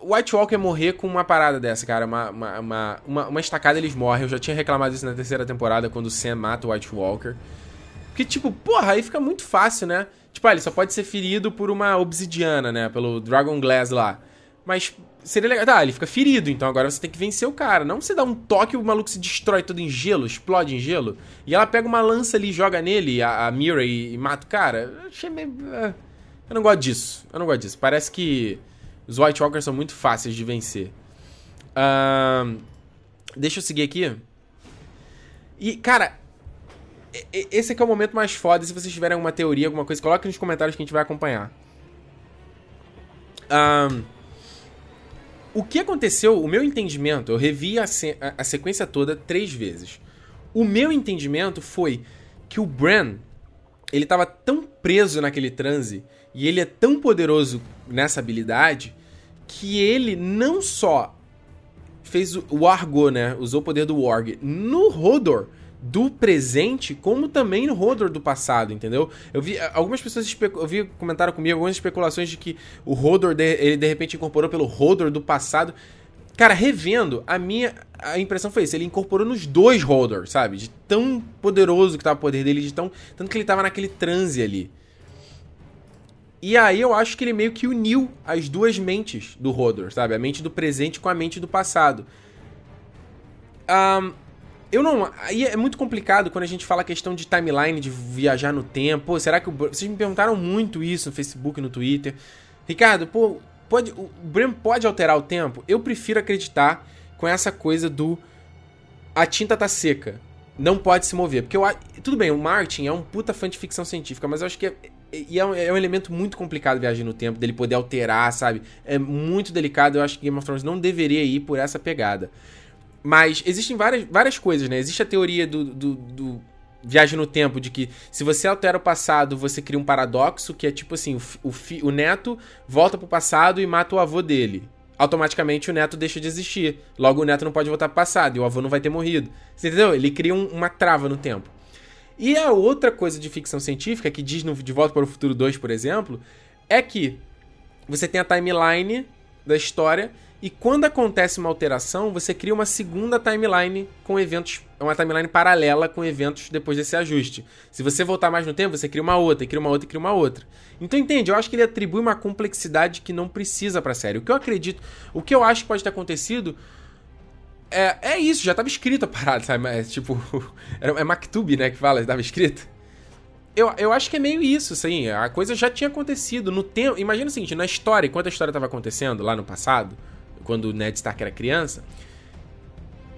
A: White Walker morrer com uma parada dessa, cara. Uma, uma, uma, uma, uma estacada eles morrem. Eu já tinha reclamado isso na terceira temporada, quando o Sam mata o White Walker. Porque, tipo, porra, aí fica muito fácil, né? Tipo, ah, ele só pode ser ferido por uma obsidiana, né? Pelo Dragon Glass lá. Mas seria legal. Tá, ele fica ferido, então agora você tem que vencer o cara. Não você dá um toque e o maluco se destrói todo em gelo, explode em gelo. E ela pega uma lança ali, joga nele, a, a Mira, e, e, mata o cara. Eu achei meio. É, eu não gosto disso. Eu não gosto disso. Parece que os White Walkers são muito fáceis de vencer. Uh, deixa eu seguir aqui. E, cara, esse aqui é o momento mais foda. Se vocês tiverem alguma teoria, alguma coisa, coloque nos comentários que a gente vai acompanhar. Um, o que aconteceu, o meu entendimento, eu revi a, se a, a, sequência toda três vezes. O meu entendimento foi que o Bran, ele tava tão preso naquele transe, e ele é tão poderoso nessa habilidade, que ele não só fez o, Argo, né, usou o poder do Warg no Hodor, do presente, como também no Rodor do passado, entendeu? Eu vi algumas pessoas eu vi comentaram comigo algumas especulações de que o Rodor de, ele de repente incorporou pelo Rodor do passado. Cara, revendo, a minha a impressão foi isso, ele incorporou nos dois Hodor, sabe? De tão poderoso que tava o poder dele, de tão tanto que ele tava naquele transe ali. E aí eu acho que ele meio que uniu as duas mentes do Rodor, sabe? A mente do presente com a mente do passado. Um, eu não. Aí é muito complicado quando a gente fala a questão de timeline, de viajar no tempo. Pô, será que o. Vocês me perguntaram muito isso no Facebook no Twitter. Ricardo, pô, pode, o Bram pode alterar o tempo? Eu prefiro acreditar com essa coisa do. A tinta tá seca. Não pode se mover. Porque eu. Tudo bem, o Martin é um puta fã de ficção científica, mas eu acho que é. E é um, é um elemento muito complicado viajar no tempo, dele poder alterar, sabe? É muito delicado. Eu acho que Game of Thrones não deveria ir por essa pegada. Mas existem várias, várias coisas, né? Existe a teoria do, do, do viagem no tempo, de que se você altera o passado, você cria um paradoxo, que é tipo assim, o, o, fi, o neto volta pro passado e mata o avô dele. Automaticamente o neto deixa de existir. Logo o neto não pode voltar pro passado e o avô não vai ter morrido. Você entendeu? Ele cria um, uma trava no tempo. E a outra coisa de ficção científica, que diz no De Volta para o Futuro 2, por exemplo, é que você tem a timeline da história e quando acontece uma alteração, você cria uma segunda timeline com eventos, uma timeline paralela com eventos depois desse ajuste. Se você voltar mais no tempo, você cria uma outra, cria uma outra, cria uma outra. Então entende? Eu acho que ele atribui uma complexidade que não precisa para a série. O que eu acredito, o que eu acho que pode ter acontecido é, é isso, já estava escrito a parada, sabe? É, tipo, é, Maktub, né, que fala, estava escrito. eu, eu acho que é meio isso, assim. A coisa já tinha acontecido no tempo. Imagina o seguinte, na história, enquanto a história estava acontecendo lá no passado, quando o Ned Stark era criança,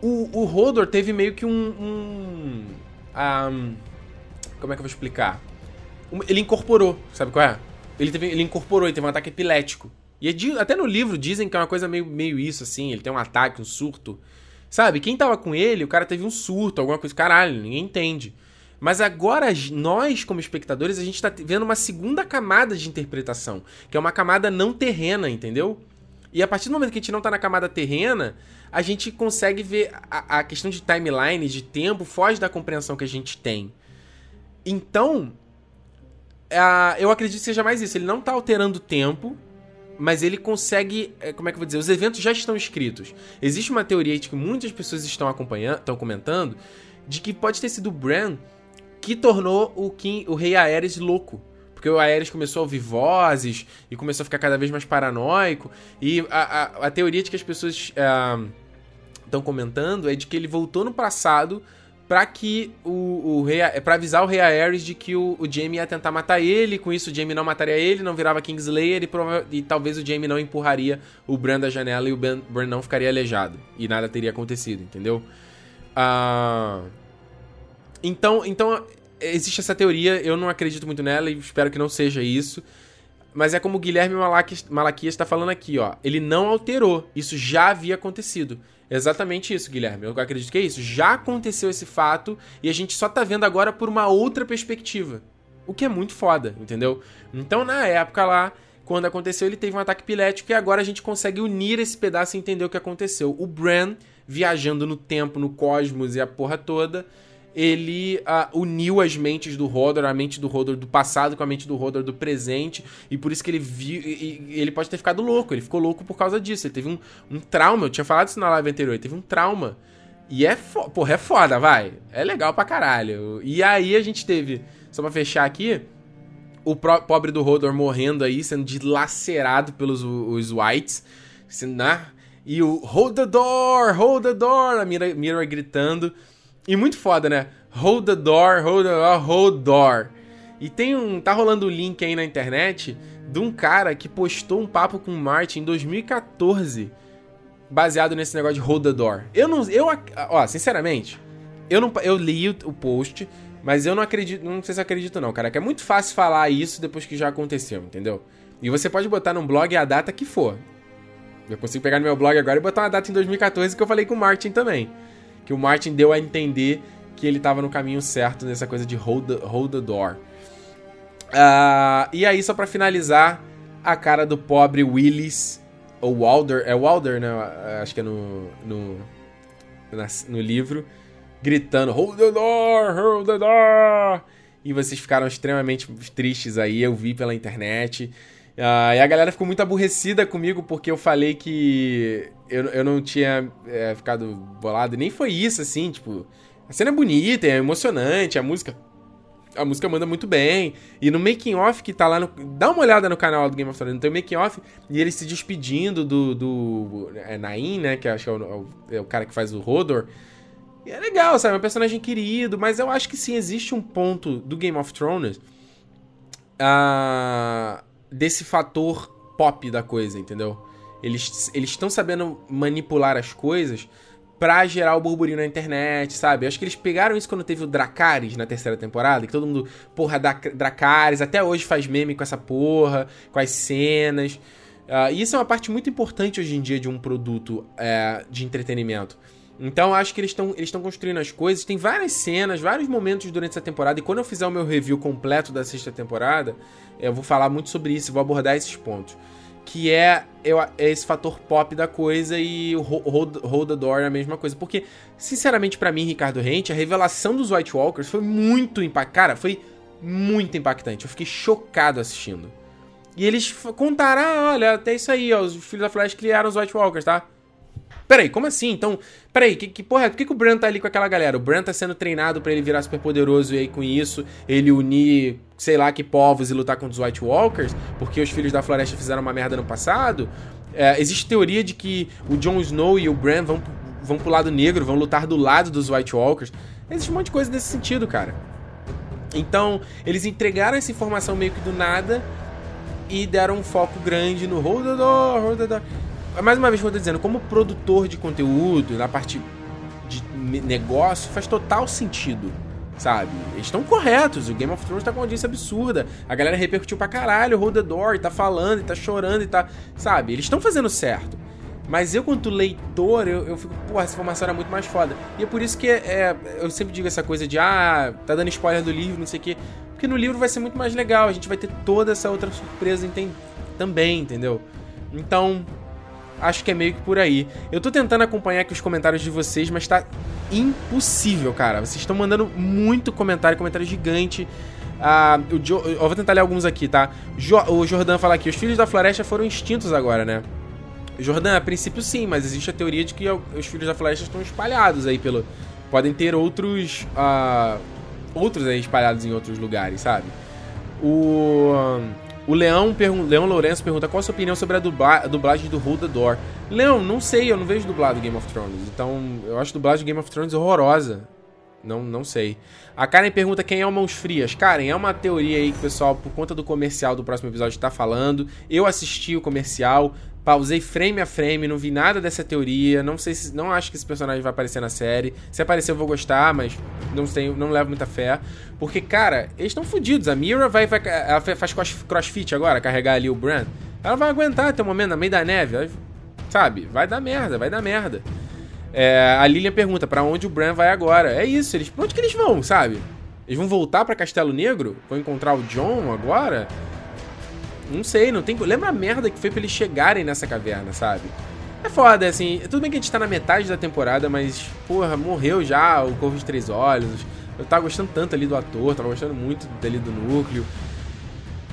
A: o, o Hodor teve meio que um. um, um como é que eu vou explicar? ele incorporou, sabe qual é? Ele, teve, ele incorporou, ele teve um ataque epilético. E é até no livro dizem que é uma coisa meio, meio isso, assim. Ele tem um ataque, um surto. Sabe? Quem tava com ele, o cara teve um surto, alguma coisa. Caralho, ninguém entende. Mas agora, nós, como espectadores, a gente tá vendo uma segunda camada de interpretação. Que é uma camada não terrena, entendeu? E a partir do momento que a gente não tá na camada terrena, a gente consegue ver a, a questão de timeline, de tempo, foge da compreensão que a gente tem. Então, uh, eu acredito que seja mais isso. Ele não tá alterando o tempo, mas ele consegue. É, como é que eu vou dizer? Os eventos já estão escritos. Existe uma teoria de que muitas pessoas estão acompanhando, estão comentando, de que pode ter sido o Bran que tornou o, King, o rei Aerys louco. Porque o Aerys começou a ouvir vozes e começou a ficar cada vez mais paranoico. E a, a, a teoria de que as pessoas estão uh, comentando é de que ele voltou no passado para que o, o rei, para avisar o rei Aerys de que o, o Jaime ia tentar matar ele, com isso o Jaime não mataria ele, não virava Kingslayer e, prova e talvez o Jaime não empurraria o Bran da janela e o Bran não ficaria aleijado e nada teria acontecido, entendeu? Uh... Então, então existe essa teoria, eu não acredito muito nela e espero que não seja isso. Mas é como o Guilherme Malaquias está falando aqui, ó. Ele não alterou. Isso já havia acontecido. Exatamente isso, Guilherme. Eu acredito que é isso. Já aconteceu esse fato e a gente só tá vendo agora por uma outra perspectiva. O que é muito foda, entendeu? Então, na época lá, quando aconteceu, ele teve um ataque pilético e agora a gente consegue unir esse pedaço e entender o que aconteceu. O Bran viajando no tempo, no cosmos e a porra toda, ele uh, uniu as mentes do Hodor, a mente do Hodor do passado com a mente do Hodor do presente, e por isso que ele viu. E, e ele pode ter ficado louco, ele ficou louco por causa disso. Ele teve um, um trauma, eu tinha falado isso na live anterior, ele teve um trauma. E é foda, porra, é foda, vai. É legal pra caralho. E aí a gente teve, só pra fechar aqui, o pobre do Hodor morrendo aí, sendo dilacerado pelos os Whites. Sendo, né? E o Hold the door, hold the door, a Mira, Mira gritando. E muito foda, né? Hold the door, hold the door, hold door. E tem um. Tá rolando um link aí na internet de um cara que postou um papo com o Martin em 2014. Baseado nesse negócio de hold the door. Eu não. Eu, ó, sinceramente, eu não. Eu li o post, mas eu não acredito. Não sei se acredito, não, cara. Que é muito fácil falar isso depois que já aconteceu, entendeu? E você pode botar num blog a data que for. Eu consigo pegar no meu blog agora e botar uma data em 2014 que eu falei com o Martin também que o Martin deu a entender que ele estava no caminho certo nessa coisa de hold the, hold the door. Uh, e aí, só para finalizar, a cara do pobre Willis, ou Walder, é Walder, né? Acho que é no, no, no livro, gritando: Hold the door, hold the door. E vocês ficaram extremamente tristes aí, eu vi pela internet. Uh, e a galera ficou muito aborrecida comigo porque eu falei que eu, eu não tinha é, ficado bolado. Nem foi isso, assim, tipo. A cena é bonita, é emocionante, a música. A música manda muito bem. E no making off que tá lá no. Dá uma olhada no canal do Game of Thrones. Tem o making off e ele se despedindo do. do é Nain, né? Que acho que é o, é o cara que faz o Rodor. E é legal, sabe? É um personagem querido, mas eu acho que sim, existe um ponto do Game of Thrones. Uh, desse fator pop da coisa, entendeu? Eles estão sabendo manipular as coisas pra gerar o burburinho na internet, sabe? Eu acho que eles pegaram isso quando teve o Dracarys na terceira temporada, que todo mundo, porra, Dracarys, até hoje faz meme com essa porra, com as cenas. Uh, e isso é uma parte muito importante hoje em dia de um produto uh, de entretenimento. Então acho que eles estão eles construindo as coisas. Tem várias cenas, vários momentos durante essa temporada. E quando eu fizer o meu review completo da sexta temporada, eu vou falar muito sobre isso, vou abordar esses pontos. Que é, é esse fator pop da coisa e o Hold, hold the Door é a mesma coisa. Porque, sinceramente, para mim, Ricardo Rente, a revelação dos White Walkers foi muito impactante. Cara, foi muito impactante. Eu fiquei chocado assistindo. E eles contaram, ah, olha, até isso aí, ó, os filhos da Flash criaram os White Walkers, tá? Peraí, como assim? Então, peraí, que, que porra, por que, que o Bran tá ali com aquela galera? O Bran tá sendo treinado para ele virar super poderoso e aí com isso ele unir, sei lá, que povos e lutar contra os White Walkers? Porque os filhos da floresta fizeram uma merda no passado? É, existe teoria de que o Jon Snow e o Bran vão, vão pro lado negro, vão lutar do lado dos White Walkers. Existe um monte de coisa nesse sentido, cara. Então, eles entregaram essa informação meio que do nada e deram um foco grande no hold the. Mais uma vez, como eu tô dizendo, como produtor de conteúdo, na parte de negócio, faz total sentido, sabe? Eles estão corretos, o Game of Thrones tá com uma audiência absurda, a galera repercutiu pra caralho, hold the door, e tá falando, e tá chorando, e tá... Sabe? Eles estão fazendo certo. Mas eu, quanto leitor, eu, eu fico, pô, essa informação era muito mais foda. E é por isso que é, eu sempre digo essa coisa de, ah, tá dando spoiler do livro, não sei o quê. Porque no livro vai ser muito mais legal, a gente vai ter toda essa outra surpresa também, entendeu? Então, acho que é meio que por aí. Eu tô tentando acompanhar aqui os comentários de vocês, mas tá impossível, cara. Vocês estão mandando muito comentário, comentário gigante. Ah, o jo eu vou tentar ler alguns aqui, tá? Jo o Jordan fala aqui: os filhos da floresta foram extintos agora, né? Jordan, a princípio sim, mas existe a teoria de que os filhos da floresta estão espalhados aí pelo. Podem ter outros. Uh, outros aí espalhados em outros lugares, sabe? O. O Leão, Leão Lourenço pergunta qual a sua opinião sobre a, dubla a dublagem do Hold the Door. Leão, não sei, eu não vejo dublado Game of Thrones. Então, eu acho a dublagem de Game of Thrones horrorosa. Não, não sei. A Karen pergunta quem é o Mãos Frias. Karen, é uma teoria aí que o pessoal, por conta do comercial do próximo episódio, está falando. Eu assisti o comercial, Pausei frame a frame, não vi nada dessa teoria. Não sei se. Não acho que esse personagem vai aparecer na série. Se aparecer, eu vou gostar, mas não tenho, não levo muita fé. Porque, cara, eles estão fodidos. A Mira vai, vai. Ela faz crossfit agora, carregar ali o Bran. Ela vai aguentar até o momento, no meio da neve. Sabe? Vai dar merda, vai dar merda. É, a Lilian pergunta para onde o Bran vai agora. É isso, eles. Pra onde que eles vão, sabe? Eles vão voltar para Castelo Negro? Vão encontrar o John agora? Não sei, não tem. Lembra a merda que foi pra eles chegarem nessa caverna, sabe? É foda, assim. Tudo bem que a gente tá na metade da temporada, mas, porra, morreu já o Corvo de Três Olhos. Eu tava gostando tanto ali do ator, tava gostando muito dali do núcleo.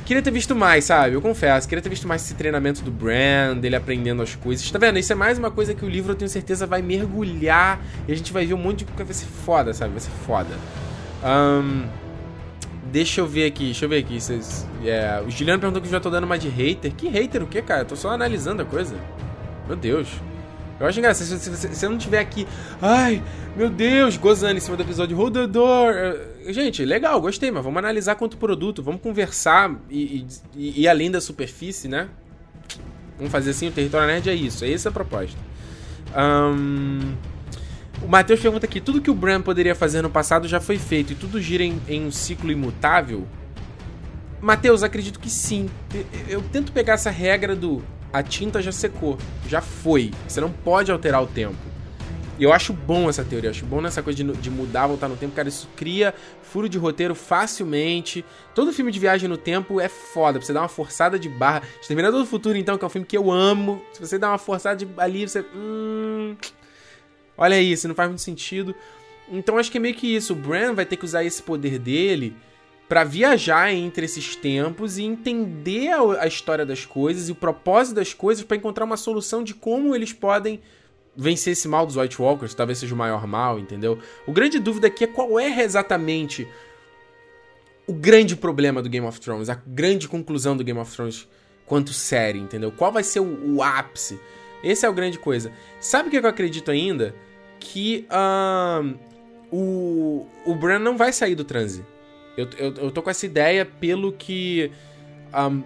A: Queria ter visto mais, sabe? Eu confesso. Queria ter visto mais esse treinamento do Brand, dele aprendendo as coisas. Tá vendo? Isso é mais uma coisa que o livro, eu tenho certeza, vai mergulhar. E a gente vai ver um monte de coisa. Vai ser foda, sabe? Vai ser foda. Um, Deixa eu ver aqui, deixa eu ver aqui. Vocês, yeah. O Juliano perguntou que eu já tô dando uma de hater. Que hater o que, cara? Eu tô só analisando a coisa. Meu Deus. Eu acho engraçado, se você, se você não tiver aqui, ai, meu Deus, gozando em cima do episódio Hold the Door. Gente, legal, gostei, mas vamos analisar quanto produto, vamos conversar e, e, e além da superfície, né? Vamos fazer assim, o Território Nerd é isso, é essa a proposta. Um... O Matheus pergunta aqui: tudo que o Bran poderia fazer no passado já foi feito e tudo gira em, em um ciclo imutável? Matheus, acredito que sim. Eu tento pegar essa regra do a tinta já secou, já foi. Você não pode alterar o tempo. E eu acho bom essa teoria, eu acho bom nessa coisa de, de, mudar, voltar no tempo, cara. Isso cria furo de roteiro facilmente. Todo filme de viagem no tempo é foda, você dar uma forçada de barra. Exterminador do Futuro, então, que é um filme que eu amo. Se você dá uma forçada de ali, você. Hum, Olha isso, não faz muito sentido. Então acho que é meio que isso. O Bran vai ter que usar esse poder dele para viajar entre esses tempos e entender a, a, história das coisas e o propósito das coisas para encontrar uma solução de como eles podem vencer esse mal dos White Walkers, talvez seja o maior mal, entendeu? O grande dúvida aqui é qual é exatamente o grande problema do Game of Thrones, a grande conclusão do Game of Thrones quanto série, entendeu? Qual vai ser o, o ápice? Esse é o grande coisa. Sabe o que eu acredito ainda? Que uh, o, o Bran não vai sair do transe. Eu, eu, eu tô com essa ideia pelo que. Um,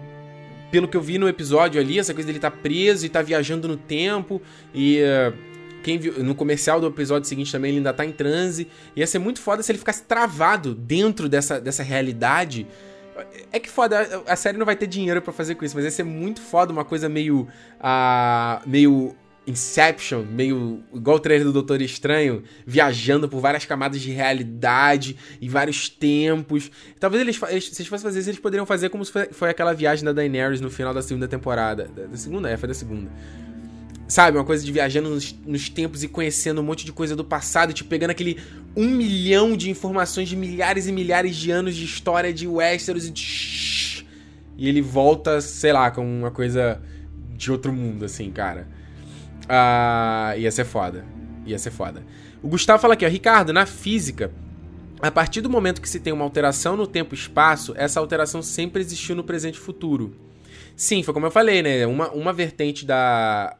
A: pelo que eu vi no episódio ali, essa coisa dele tá preso e tá viajando no tempo. E uh, quem viu, no comercial do episódio seguinte também ele ainda tá em transe. Ia ser muito foda se ele ficasse travado dentro dessa, dessa realidade. É que foda, a série não vai ter dinheiro para fazer com isso, mas ia ser muito foda uma coisa meio. Uh, meio Inception, meio igual o trailer do Doutor Estranho, viajando por várias camadas de realidade e vários tempos. Talvez eles, eles se eles fossem fazer isso, eles poderiam fazer como foi, foi aquela viagem da Daenerys no final da segunda temporada. Da, da segunda? É, foi da segunda. Sabe, uma coisa de viajando nos, nos, tempos e conhecendo um monte de coisa do passado, tipo, pegando aquele um milhão de informações de milhares e milhares de anos de história de Westeros e de... E ele volta, sei lá, com uma coisa de outro mundo, assim, cara. Ah, ia ser foda. Ia ser foda. O Gustavo fala aqui, ó, Ricardo, na física, a partir do momento que se tem uma alteração no tempo e espaço, essa alteração sempre existiu no presente e futuro. Sim, foi como eu falei, né? Uma, uma vertente da,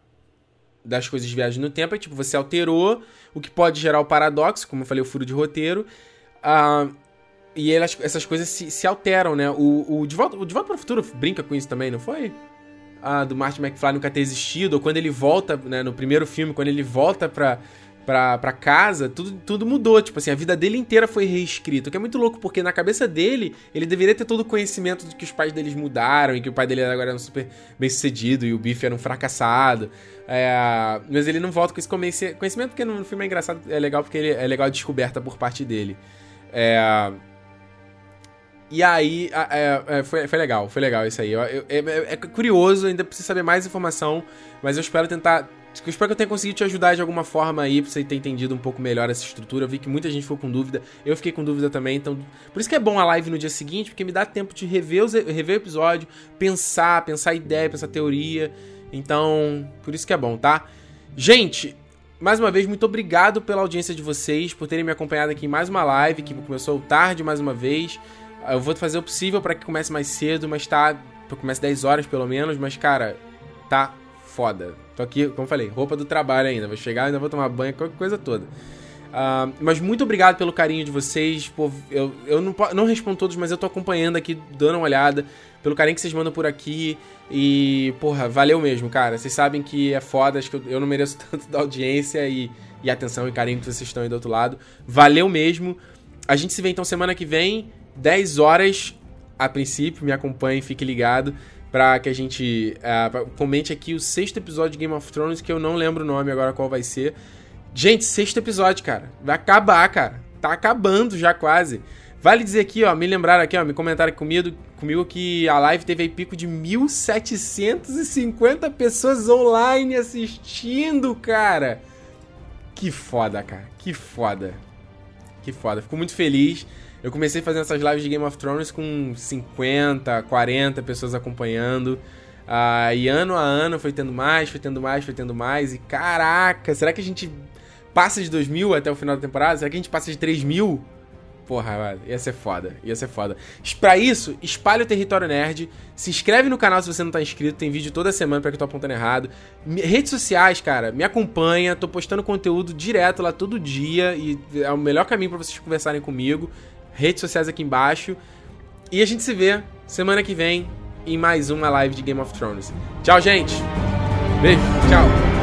A: das coisas de viagem no tempo é tipo, você alterou, o que pode gerar o paradoxo, como eu falei, o furo de roteiro. Uh, e elas, essas coisas se, se alteram, né? O, o, de Volta, o De Volta para o Futuro brinca com isso também, não foi? Do Martin McFly nunca ter existido, ou quando ele volta, né, no primeiro filme, quando ele volta pra, pra, pra casa, tudo, tudo mudou. Tipo assim, a vida dele inteira foi reescrita. O que é muito louco, porque na cabeça dele, ele deveria ter todo o conhecimento de que os pais deles mudaram e que o pai dele agora era um super bem sucedido e o Biff era um fracassado. É, mas ele não volta com esse conhecimento, porque no filme é engraçado, é legal porque ele, é legal a descoberta por parte dele. É. E aí, é, é, foi, foi legal, foi legal isso aí. Eu, eu, é, é, é, curioso, ainda preciso saber mais informação, mas eu espero tentar. Eu espero que eu tenha conseguido te ajudar de alguma forma aí, pra você ter entendido um pouco melhor essa estrutura. Eu vi que muita gente ficou com dúvida, eu fiquei com dúvida também, então. Por isso que é bom a live no dia seguinte, porque me dá tempo de rever, os, rever o episódio, pensar, pensar ideia, pensar teoria. Então, por isso que é bom, tá? Gente, mais uma vez, muito obrigado pela audiência de vocês, por terem me acompanhado aqui em mais uma live, que começou tarde mais uma vez. Eu vou fazer o possível para que comece mais cedo, mas tá. Comece 10 horas pelo menos, mas cara, tá foda. Tô aqui, como falei, roupa do trabalho ainda. Vou chegar, ainda vou tomar banho, qualquer coisa toda. Uh, mas muito obrigado pelo carinho de vocês. Pô, eu eu não, não respondo todos, mas eu tô acompanhando aqui, dando uma olhada. Pelo carinho que vocês mandam por aqui. E, porra, valeu mesmo, cara. Vocês sabem que é foda, acho que eu, eu não mereço tanto da audiência e, e atenção e carinho que vocês estão aí do outro lado. Valeu mesmo. A gente se vê então semana que vem. 10 horas a princípio, me acompanhe, fique ligado para que a gente uh, comente aqui o sexto episódio de Game of Thrones, que eu não lembro o nome agora qual vai ser. Gente, sexto episódio, cara. Vai acabar, cara. Tá acabando já quase. Vale dizer aqui, ó, me lembraram aqui, ó, me comentaram comigo, comigo que a live teve aí pico de 1750 pessoas online assistindo, cara. Que foda, cara. Que foda. Que foda. Fico muito feliz. Eu comecei fazendo essas lives de Game of Thrones com 50, 40 pessoas acompanhando. Ah, e ano a ano foi tendo mais, foi tendo mais, foi tendo mais. E caraca, será que a gente passa de 2 mil até o final da temporada? Será que a gente passa de 3 mil? Porra, ia ser foda, ia ser foda. Pra isso, espalhe o Território Nerd, se inscreve no canal se você não tá inscrito, tem vídeo toda semana pra que eu tô apontando errado. Redes sociais, cara, me acompanha, tô postando conteúdo direto lá todo dia e é o melhor caminho para vocês conversarem comigo redes sociais aqui embaixo. E a gente se vê semana que vem em mais uma live de Game of Thrones. Tchau, gente. Beijo. Tchau.